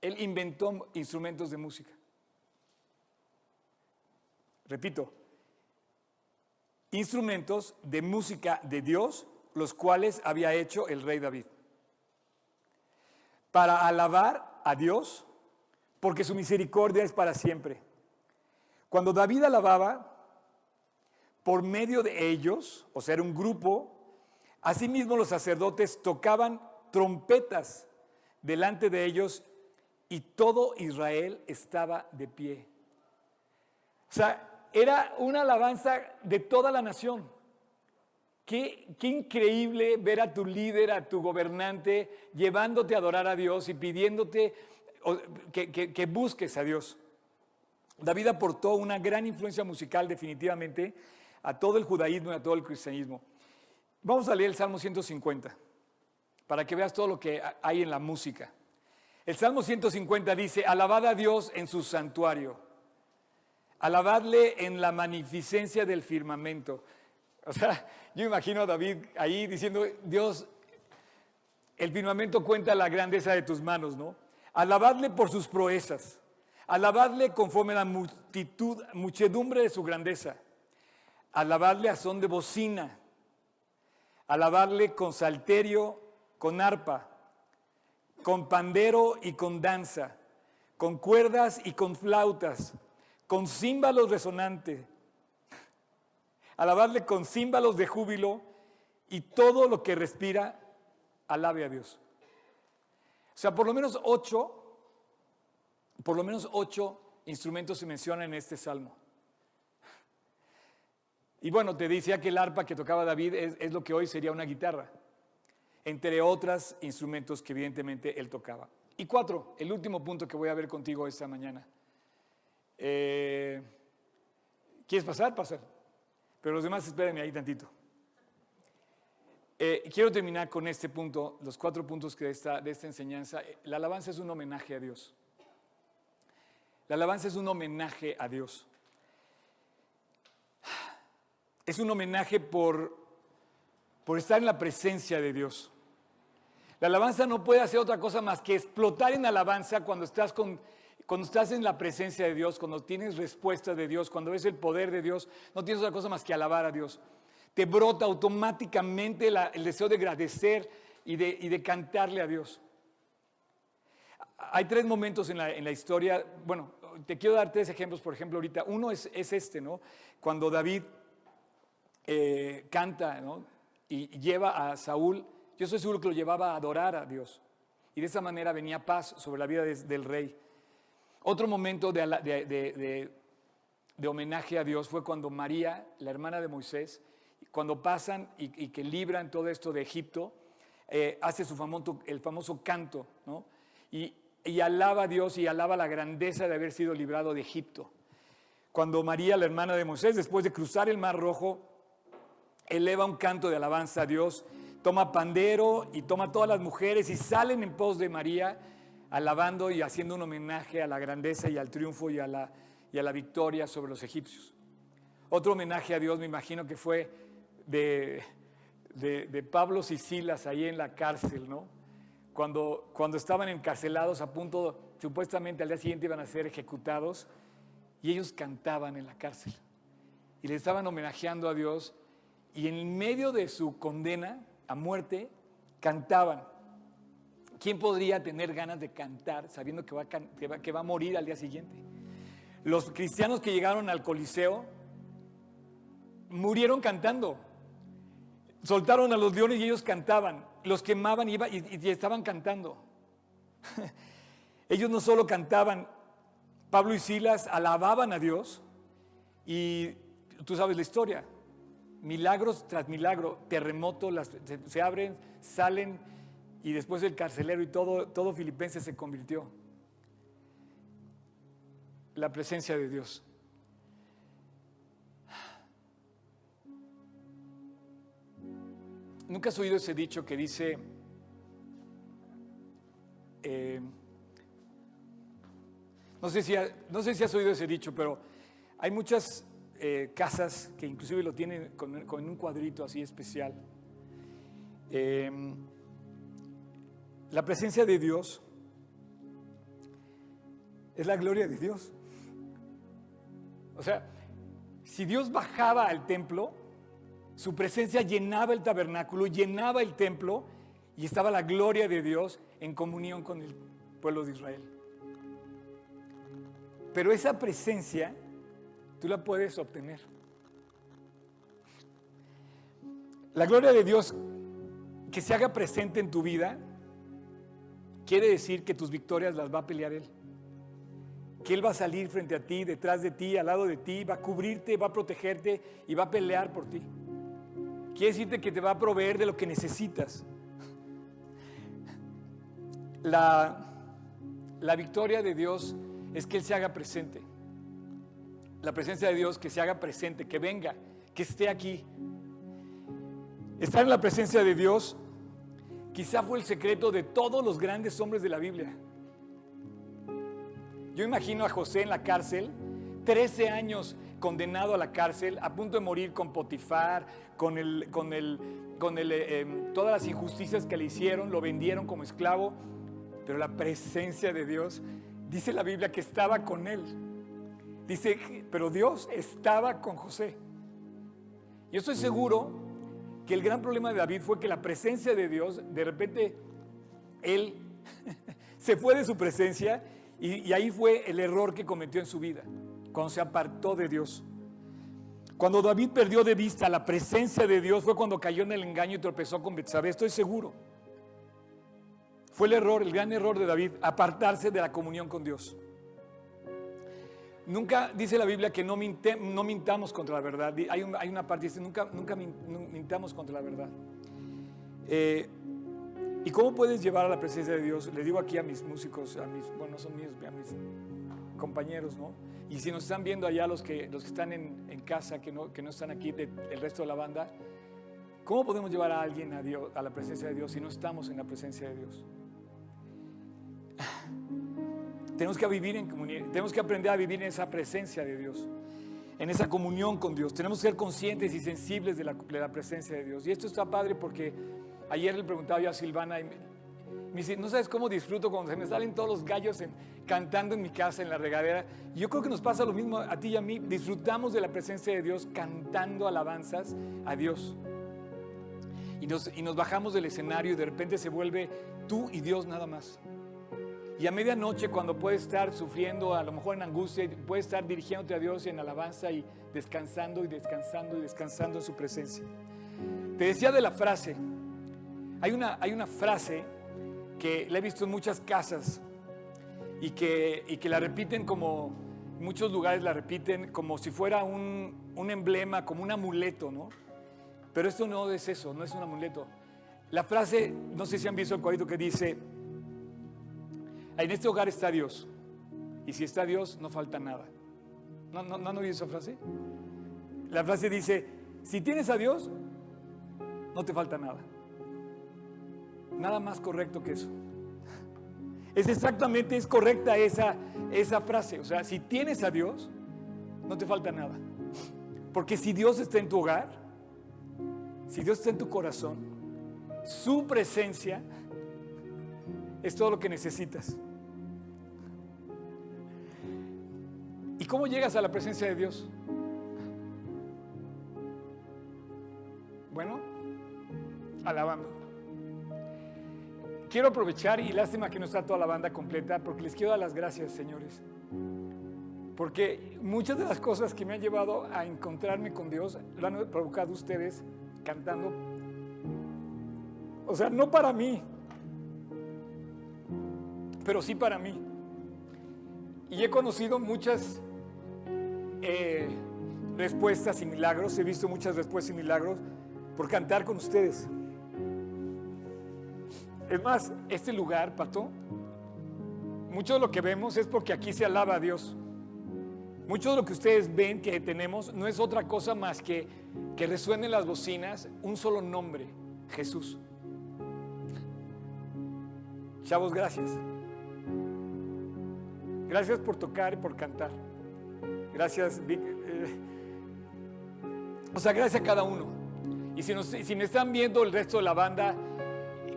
Él inventó instrumentos de música. Repito, instrumentos de música de Dios, los cuales había hecho el rey David. Para alabar a Dios, porque su misericordia es para siempre. Cuando David alababa, por medio de ellos, o sea, era un grupo, asimismo los sacerdotes tocaban trompetas delante de ellos y todo Israel estaba de pie. O sea, era una alabanza de toda la nación. Qué, increíble ver a tu líder, a tu gobernante, llevándote a adorar a Dios y pidiéndote que busques a Dios. David aportó una gran influencia musical definitivamente a todo el judaísmo y a todo el cristianismo. Vamos a leer el Salmo 150 para que veas todo lo que hay en la música. El Salmo 150 dice, alabad a Dios en su santuario, alabadle en la magnificencia del firmamento. O sea, yo imagino a David ahí diciendo, Dios, el firmamento cuenta la grandeza de tus manos, ¿no? Alabadle por sus proezas, alabadle conforme la multitud, muchedumbre de su grandeza, alabadle a son de bocina, alabadle con salterio, con arpa, con pandero y con danza, con cuerdas y con flautas, con címbalos resonantes, alabadle con címbalos de júbilo y todo lo que respira, alabe a Dios. O sea, por lo menos ocho, por lo menos ocho instrumentos se mencionan en este salmo. Y bueno, te decía que el arpa que tocaba David es, lo que hoy sería una guitarra, entre otros instrumentos que evidentemente él tocaba. Y cuatro, el último punto que voy a ver contigo esta mañana. Eh, ¿Quieres pasar? Pasar. Pero los demás espérenme ahí tantito. Eh, quiero terminar con este punto, los cuatro puntos que de esta, de esta enseñanza. La alabanza es un homenaje a Dios. La alabanza es un homenaje a Dios. Es un homenaje por, por estar en la presencia de Dios. La alabanza no puede hacer otra cosa más que explotar en alabanza cuando estás, con, cuando estás en la presencia de Dios, cuando tienes respuesta de Dios, cuando ves el poder de Dios. No tienes otra cosa más que alabar a Dios te brota automáticamente el deseo de agradecer y de, cantarle a Dios. Hay tres momentos en la, historia, bueno, te quiero dar tres ejemplos, por ejemplo, ahorita. Uno es, este, ¿no? Cuando David eh, canta. Y lleva a Saúl, yo estoy seguro que lo llevaba a adorar a Dios. Y de esa manera venía paz sobre la vida del rey. Otro momento de, homenaje a Dios fue cuando María, la hermana de Moisés, cuando pasan y, que libran todo esto de Egipto, eh, hace su famoso, el famoso canto, ¿no? Y, y alaba a Dios y alaba la grandeza de haber sido librado de Egipto. Cuando María, la hermana de Moisés, después de cruzar el Mar Rojo, eleva un canto de alabanza a Dios, toma pandero y toma todas las mujeres y salen en pos de María, alabando y haciendo un homenaje a la grandeza y al triunfo y a la, y a la victoria sobre los egipcios. Otro homenaje a Dios me imagino que fue de, de, Pablo y Silas ahí en la cárcel, ¿no? Cuando, cuando estaban encarcelados a punto, supuestamente al día siguiente iban a ser ejecutados, y ellos cantaban en la cárcel. Y le estaban homenajeando a Dios, y en medio de su condena a muerte, cantaban. ¿Quién podría tener ganas de cantar sabiendo que va, va, que va a morir al día siguiente? Los cristianos que llegaron al Coliseo murieron cantando. Soltaron a los leones y ellos cantaban. Los quemaban y, estaban cantando. ellos no solo cantaban, Pablo y Silas alababan a Dios y tú sabes la historia. Milagros tras milagro, terremotos, se, abren, salen y después el carcelero y todo, todo Filipenses se convirtió. La presencia de Dios. ¿Nunca has oído ese dicho que dice, eh, no, sé si no sé si has oído ese dicho, pero hay muchas eh, casas que inclusive lo tienen con, un cuadrito así especial. Em, la presencia de Dios es la gloria de Dios. O sea, si Dios bajaba al templo, su presencia llenaba el tabernáculo, llenaba el templo y estaba la gloria de Dios en comunión con el pueblo de Israel. Pero esa presencia tú la puedes obtener. La gloria de Dios que se haga presente en tu vida quiere decir que tus victorias las va a pelear Él. Que Él va a salir frente a ti, detrás de ti, al lado de ti, va a cubrirte, va a protegerte y va a pelear por ti. Quiere decirte que te va a proveer de lo que necesitas. La, la victoria de Dios es que Él se haga presente. La presencia de Dios que se haga presente, que venga, que esté aquí. Estar en la presencia de Dios quizá fue el secreto de todos los grandes hombres de la Biblia. Yo imagino a José en la cárcel, 13 años condenado a la cárcel, a punto de morir con Potifar, con, el, con, el, con el, eh, em, todas las injusticias que le hicieron, lo vendieron como esclavo, pero la presencia de Dios, dice la Biblia que estaba con él. Dice, pero Dios estaba con José. Yo estoy seguro que el gran problema de David fue que la presencia de Dios, de repente, él se fue de su presencia y, ahí fue el error que cometió en su vida, cuando se apartó de Dios. Cuando David perdió de vista la presencia de Dios fue cuando cayó en el engaño y tropezó con Betsabé, estoy seguro. Fue el error, el gran error de David, apartarse de la comunión con Dios. Nunca dice la Biblia que no, no mintamos contra la verdad. Hay, una parte dice, nunca, mintamos contra la verdad. Eh, ¿Y cómo puedes llevar a la presencia de Dios? Le digo aquí a mis músicos, a mis, bueno, son míos, a mis compañeros, ¿no? Y si nos están viendo allá los que, están en, casa, que no, no están aquí, el resto de la banda, ¿cómo podemos llevar a alguien a, a la presencia de Dios si no estamos en la presencia de Dios? Tenemos que vivir en comunión, tenemos que aprender a vivir en esa presencia de Dios, en esa comunión con Dios. Tenemos que ser conscientes y sensibles de la, de la presencia de Dios. Y esto está padre porque Ayer le preguntaba yo a Silvana y me, dice, no sabes cómo disfruto cuando se me salen todos los gallos cantando en mi casa, en la regadera. yo creo que nos pasa lo mismo a ti y a mí. Disfrutamos de la presencia de Dios cantando alabanzas a Dios. Y nos, y nos bajamos del escenario y de repente se vuelve tú y Dios nada más. Y a medianoche cuando puedes estar sufriendo, a lo mejor en angustia, puedes estar dirigiéndote a Dios en alabanza y descansando y descansando y descansando en su presencia. Te decía de la frase, hay una, hay una frase que la he visto en muchas casas y que, y que la repiten como, muchos lugares la repiten como si fuera un, un emblema, como un amuleto, ¿no? Pero esto no es eso, no es un amuleto. La frase, no sé si han visto el cuadrito que dice, en este hogar está Dios. Y si está Dios, no falta nada. ¿No, han oído esa frase? La frase dice, si tienes a Dios, no te falta nada. Nada más correcto que eso. Es exactamente, es correcta esa, esa frase. O sea, si tienes a Dios, no te falta nada. Porque si Dios está en tu hogar, si Dios está en tu corazón, su presencia es todo lo que necesitas. Cómo llegas a la presencia de Dios? Bueno, alabando quiero aprovechar y lástima que no está toda la banda completa porque les quiero dar las gracias, señores. Porque muchas de las cosas que me han llevado a encontrarme con Dios lo han provocado ustedes cantando. O sea, no para mí, pero sí para mí. Y he conocido muchas eh, respuestas y milagros, he visto muchas respuestas y milagros por cantar con ustedes. Es más, este lugar, Pato, mucho de lo que vemos es porque aquí se alaba a Dios. Mucho de lo que ustedes ven que tenemos no es otra cosa más que que resuenen las bocinas un solo nombre, Jesús. Chavos, gracias. Gracias por tocar y por cantar. Gracias, Vic. Eh, o sea, gracias a cada uno. Y si, si me están viendo el resto de la banda,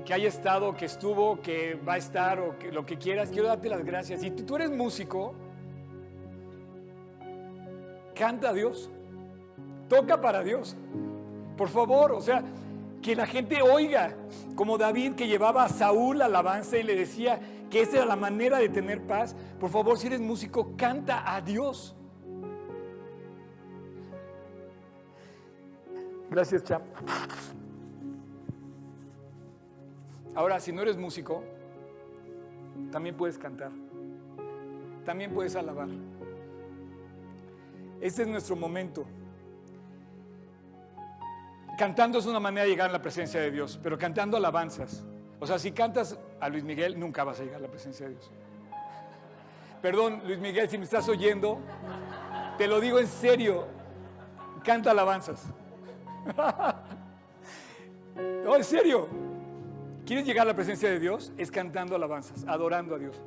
que haya estado, que estuvo, que va a estar o que, lo que quieras, quiero darte las gracias. Si tú, eres músico, canta a Dios, toca para Dios. Por favor, o sea, que la gente oiga, como David que llevaba a Saúl alabanza y le decía que esa era la manera de tener paz. Por favor, si eres músico, canta a Dios. Gracias, Chap. Ahora, si no eres músico, también puedes cantar. También puedes alabar. Este es nuestro momento. Cantando es una manera de llegar a la presencia de Dios, pero cantando alabanzas. O sea, si cantas a Luis Miguel, nunca vas a llegar a la presencia de Dios. Perdón, Luis Miguel, si me estás oyendo, te lo digo en serio, canta alabanzas. no, en serio. ¿Quieres llegar a la presencia de Dios? Es cantando alabanzas, adorando a Dios.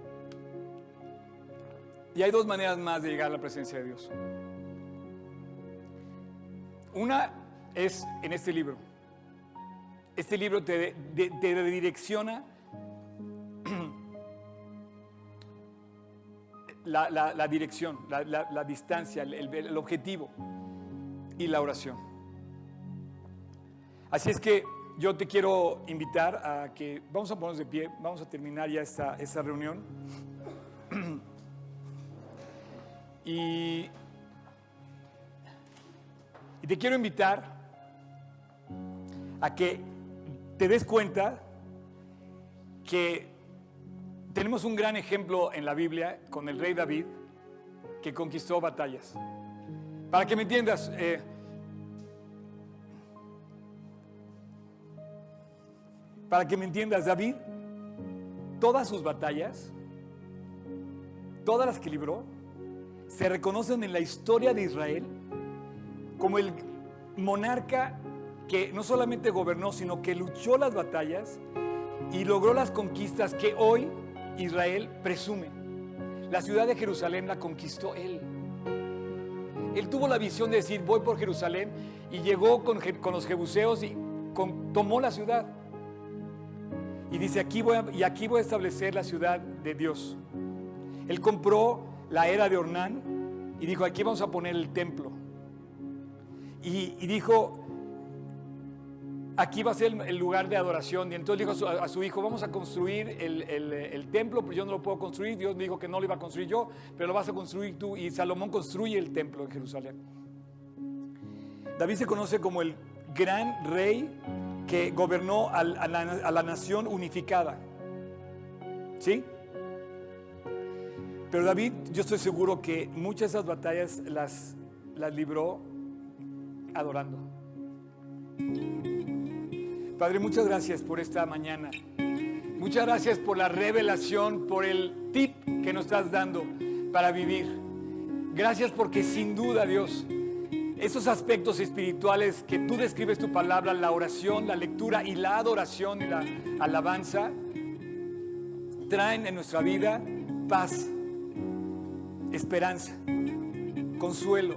Y hay dos maneras más de llegar a la presencia de Dios. Una es en este libro. Este libro te, te la, dirección, la, distancia, el objetivo y la oración. Así es que yo te quiero invitar a que vamos a ponernos de pie, vamos a terminar ya esta, esta reunión. Y, te quiero invitar a que te des cuenta que tenemos un gran ejemplo en la Biblia con el rey David que conquistó batallas. Para que me entiendas, eh, para que me entiendas, David, todas sus batallas, todas las que libró, se reconocen en la historia de Israel como el monarca que no solamente gobernó, sino que luchó las batallas y logró las conquistas que hoy Israel presume. La ciudad de Jerusalén la conquistó él. Él tuvo la visión de decir, voy por Jerusalén, y llegó con, los jebuseos y tomó la ciudad. Y dice, aquí voy a, y aquí voy a establecer la ciudad de Dios. Él compró la era de Ornán y dijo, aquí vamos a poner el templo. Y, dijo, aquí va a ser el, lugar de adoración. Y entonces dijo a su, hijo, vamos a construir el, el- el templo, pero yo no lo puedo construir. Dios me dijo que no lo iba a construir yo, pero lo vas a construir tú. Y Salomón construye el templo en Jerusalén. David se conoce como el gran rey que gobernó a la, a la nación unificada. ¿Sí? Pero David, yo estoy seguro que muchas de esas batallas las, las libró adorando. Padre, muchas gracias por esta mañana. Muchas gracias por la revelación, por el tip que nos estás dando para vivir. Gracias porque sin duda, Dios, esos aspectos espirituales que tú describes tu palabra, la oración, la lectura y la adoración y la alabanza, traen en nuestra vida paz, esperanza, consuelo,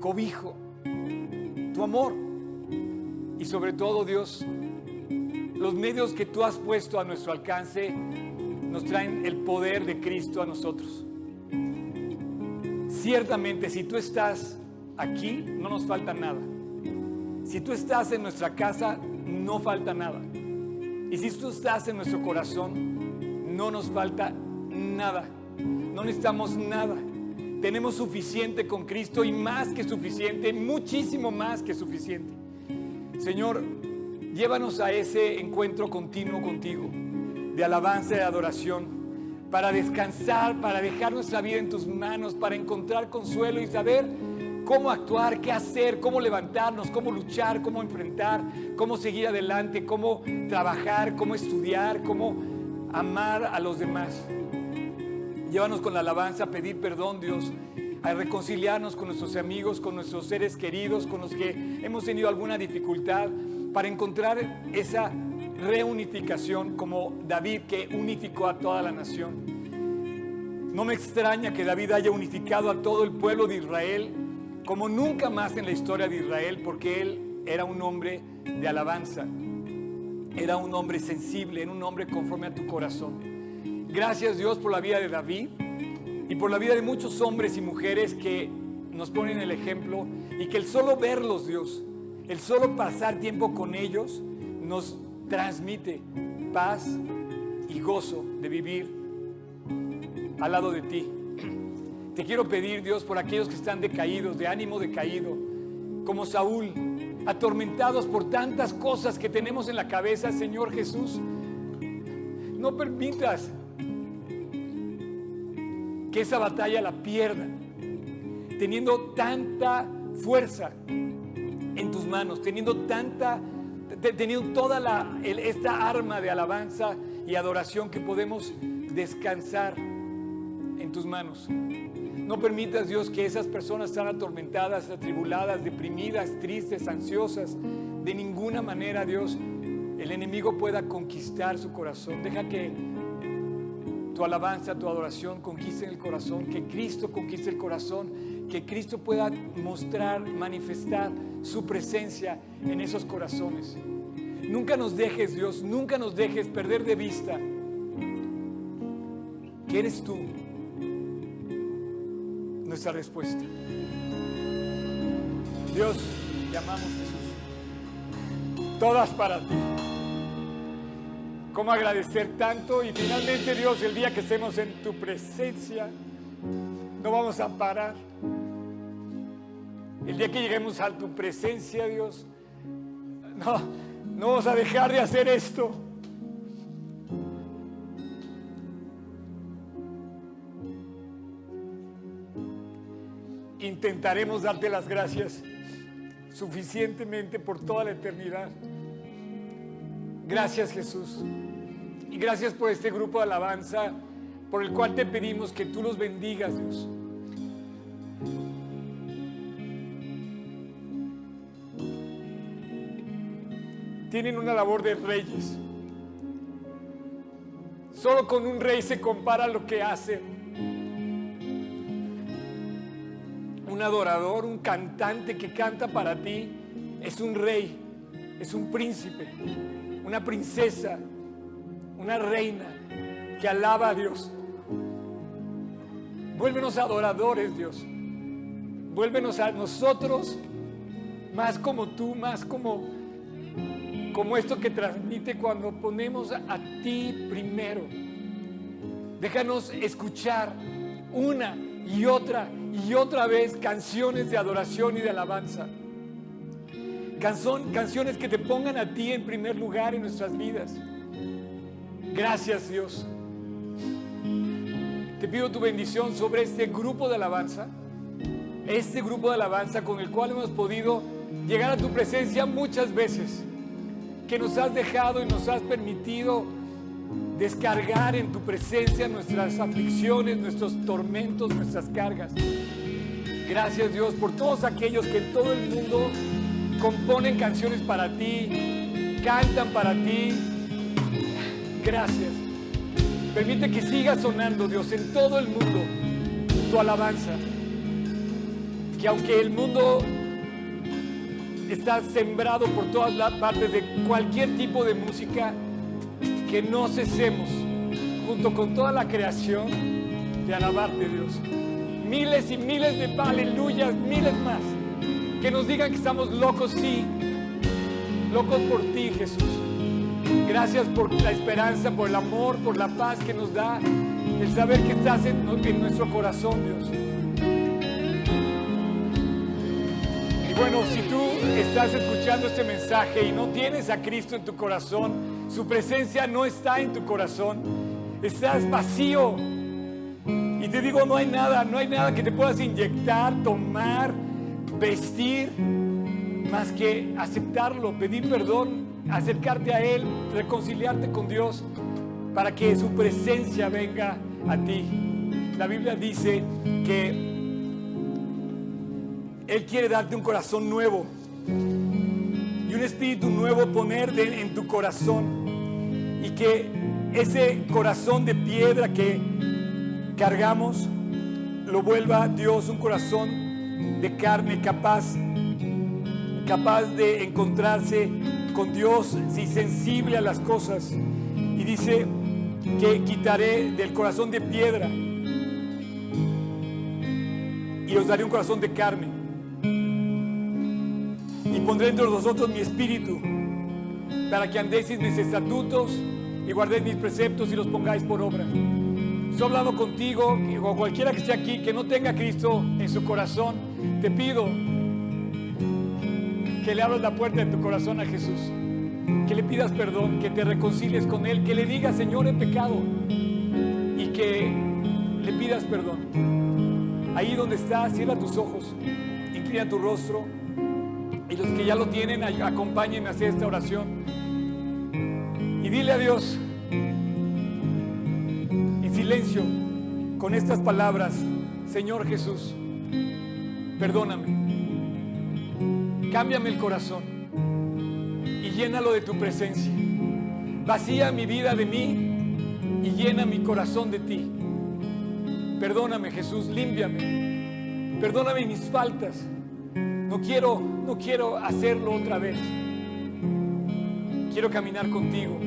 cobijo, tu amor y sobre todo Dios, los medios que tú has puesto a nuestro alcance nos traen el poder de Cristo a nosotros. Ciertamente si tú estás aquí no nos falta nada. Si tú estás en nuestra casa no falta nada. Y si tú estás en nuestro corazón no nos falta nada. No necesitamos nada. Tenemos suficiente con Cristo y más que suficiente, muchísimo más que suficiente. Señor, llévanos a ese encuentro continuo contigo, de alabanza y de adoración, para descansar, para dejar nuestra vida en tus manos, para encontrar consuelo y saber cómo actuar, qué hacer, cómo levantarnos, cómo luchar, cómo enfrentar, cómo seguir adelante, cómo trabajar, cómo estudiar, cómo amar a los demás. Llévanos con la alabanza a pedir perdón, Dios, a reconciliarnos con nuestros amigos, con nuestros seres queridos, con los que hemos tenido alguna dificultad, para encontrar esa reunificación como David que unificó a toda la nación. No me extraña que David haya unificado a todo el pueblo de Israel como nunca más en la historia de Israel, porque él era un hombre de alabanza, era un hombre sensible, era un hombre conforme a tu corazón. Gracias Dios por la vida de David y por la vida de muchos hombres y mujeres que nos ponen el ejemplo y que el solo verlos Dios, el solo pasar tiempo con ellos nos transmite paz y gozo de vivir al lado de ti. Te quiero pedir Dios por aquellos que están decaídos, de ánimo decaído, como Saúl, atormentados por tantas cosas que tenemos en la cabeza, Señor Jesús. No permitas que esa batalla la pierdan, teniendo tanta fuerza en tus manos, teniendo tanta, te- teniendo toda esta arma de alabanza y adoración que podemos descansar en tus manos. No permitas, Dios, que esas personas están atormentadas, atribuladas, deprimidas, tristes, ansiosas. De ninguna manera, Dios, el enemigo pueda conquistar su corazón. Deja que tu alabanza, tu adoración conquiste el corazón, que Cristo conquiste el corazón que Cristo pueda mostrar, manifestar su presencia en esos corazones. Nunca nos dejes, Dios, nunca nos dejes perder de vista que eres tú nuestra respuesta. Dios, llamamos Jesús. Todas para ti. ¿Cómo agradecer tanto? Y finalmente, Dios, el día que estemos en tu presencia, no vamos a parar. El día que lleguemos a tu presencia, Dios, no, no vamos a dejar de hacer esto. Intentaremos darte las gracias suficientemente por toda la eternidad. Gracias Jesús. Y gracias por este grupo de alabanza por el cual te pedimos que tú los bendigas, Dios. Tienen una labor de reyes. Solo con un rey se compara lo que hace adorador, un cantante que canta para ti. Es un rey, es un príncipe, una princesa, una reina que alaba a Dios. Vuélvenos adoradores, Dios. Vuélvenos a nosotros más como tú, más como, como esto que transmite cuando ponemos a ti primero. Déjanos escuchar una y otra y otra vez canciones de adoración y de alabanza. canciones que te pongan a ti en primer lugar en nuestras vidas. Gracias Dios. Te pido tu bendición sobre este grupo de alabanza, este grupo de alabanza con el cual hemos podido llegar a tu presencia muchas veces, que nos has dejado y nos has permitido descargar en tu presencia nuestras aflicciones, nuestros tormentos, nuestras cargas. Gracias Dios por todos aquellos que en todo el mundo componen canciones para ti, cantan para ti. Gracias. Permite que siga sonando, Dios, en todo el mundo tu alabanza. Que aunque el mundo está sembrado por todas las partes de cualquier tipo de música, que no cesemos, junto con toda la creación, de alabarte, Dios. Miles y miles de aleluyas, miles más. Que nos digan que estamos locos, sí. Locos por ti, Jesús. Gracias por la esperanza, por el amor, por la paz que nos da, el saber que estás en, nuestro corazón, Dios. Y bueno, si tú estás escuchando este mensaje y no tienes a Cristo en tu corazón, su presencia no está en tu corazón, estás vacío. Y te digo, no hay nada, no hay nada que te puedas inyectar, tomar, vestir, más que aceptarlo, pedir perdón acercarte a Él, reconciliarte con Dios, para que su presencia venga a ti. La Biblia dice que Él quiere darte un corazón nuevo un espíritu nuevo poner en tu corazón y que ese corazón de piedra que cargamos lo vuelva Dios un corazón de carne capaz capaz de encontrarse con Dios y sensible a las cosas. Y dice que quitaré del corazón de piedra y os daré un corazón de carne. Pondré entre vosotros mi espíritu para que andéis mis estatutos y guardéis mis preceptos y los pongáis por obra. Estoy hablando contigo o cualquiera que esté aquí que no tenga Cristo en su corazón, te pido que le abras la puerta de tu corazón a Jesús, que le pidas perdón, que te reconcilies con Él, que le digas, Señor, he pecado y que le pidas perdón. Ahí donde estás, cierra tus ojos, inclina tu rostro y los que ya lo tienen, acompáñenme a hacer esta oración. Y dile a Dios, en silencio, con estas palabras, Señor Jesús, perdóname Cámbiame el corazón y llénalo de tu presencia. Vacía mi vida de mí y llena mi corazón de ti. Perdóname Jesús, límpiame. Perdóname mis faltas. No quiero, no quiero hacerlo otra vez. Quiero caminar contigo.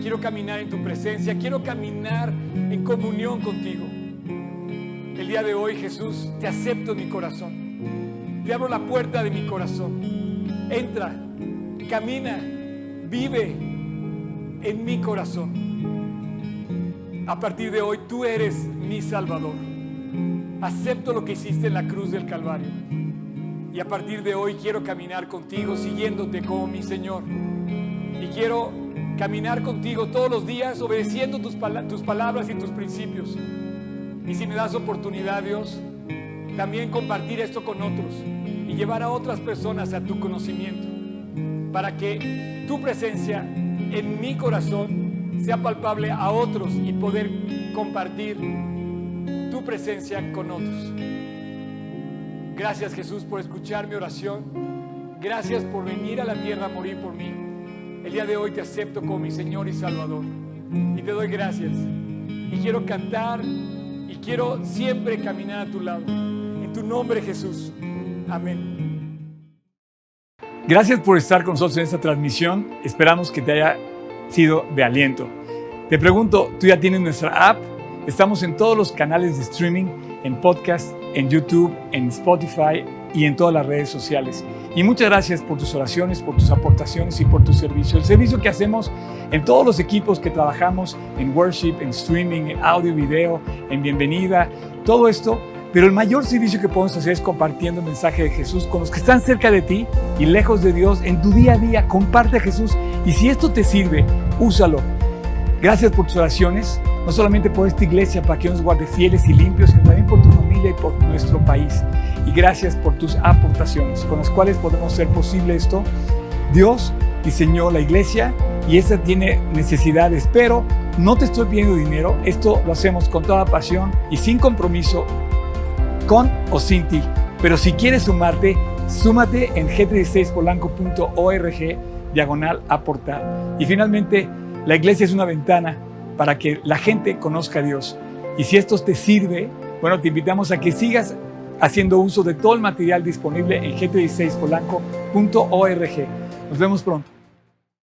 Quiero caminar en tu presencia. Quiero caminar en comunión contigo. El día de hoy, Jesús, te acepto en mi corazón. Te abro la puerta de mi corazón. Entra, camina, vive en mi corazón. A partir de hoy, tú eres mi Salvador. Acepto lo que hiciste en la cruz del Calvario. Y a partir de hoy quiero caminar contigo, siguiéndote como mi Señor. Y quiero caminar contigo todos los días, obedeciendo tus, tus palabras y tus principios. Y si me das oportunidad, Dios, también compartir esto con otros y llevar a otras personas a tu conocimiento, para que tu presencia en mi corazón sea palpable a otros y poder compartir tu presencia con otros. Gracias Jesús por escuchar mi oración. Gracias por venir a la tierra a morir por mí. El día de hoy te acepto como mi Señor y Salvador. Y te doy gracias. Y quiero cantar y quiero siempre caminar a tu lado. En tu nombre Jesús. Amén. Gracias por estar con nosotros en esta transmisión. Esperamos que te haya sido de aliento. Te pregunto, ¿tú ya tienes nuestra app? Estamos en todos los canales de streaming, en podcast, en YouTube, en Spotify y en todas las redes sociales. Y muchas gracias por tus oraciones, por tus aportaciones y por tu servicio. El servicio que hacemos en todos los equipos que trabajamos en worship, en streaming, en audio, video, en bienvenida, todo esto. Pero el mayor servicio que podemos hacer es compartiendo el mensaje de Jesús con los que están cerca de ti y lejos de Dios en tu día a día. Comparte a Jesús y si esto te sirve, úsalo. Gracias por tus oraciones, no solamente por esta iglesia para que nos guarde fieles y limpios, sino también por tu familia y por nuestro país. Y gracias por tus aportaciones con las cuales podemos hacer posible esto. Dios diseñó la iglesia y esa tiene necesidades, pero no te estoy pidiendo dinero, esto lo hacemos con toda pasión y sin compromiso, con o sin ti. Pero si quieres sumarte, súmate en g36polanco.org diagonal aportar. Y finalmente, la iglesia es una ventana para que la gente conozca a Dios. Y si esto te sirve, bueno, te invitamos a que sigas haciendo uso de todo el material disponible en g 16 polancoorg Nos vemos pronto.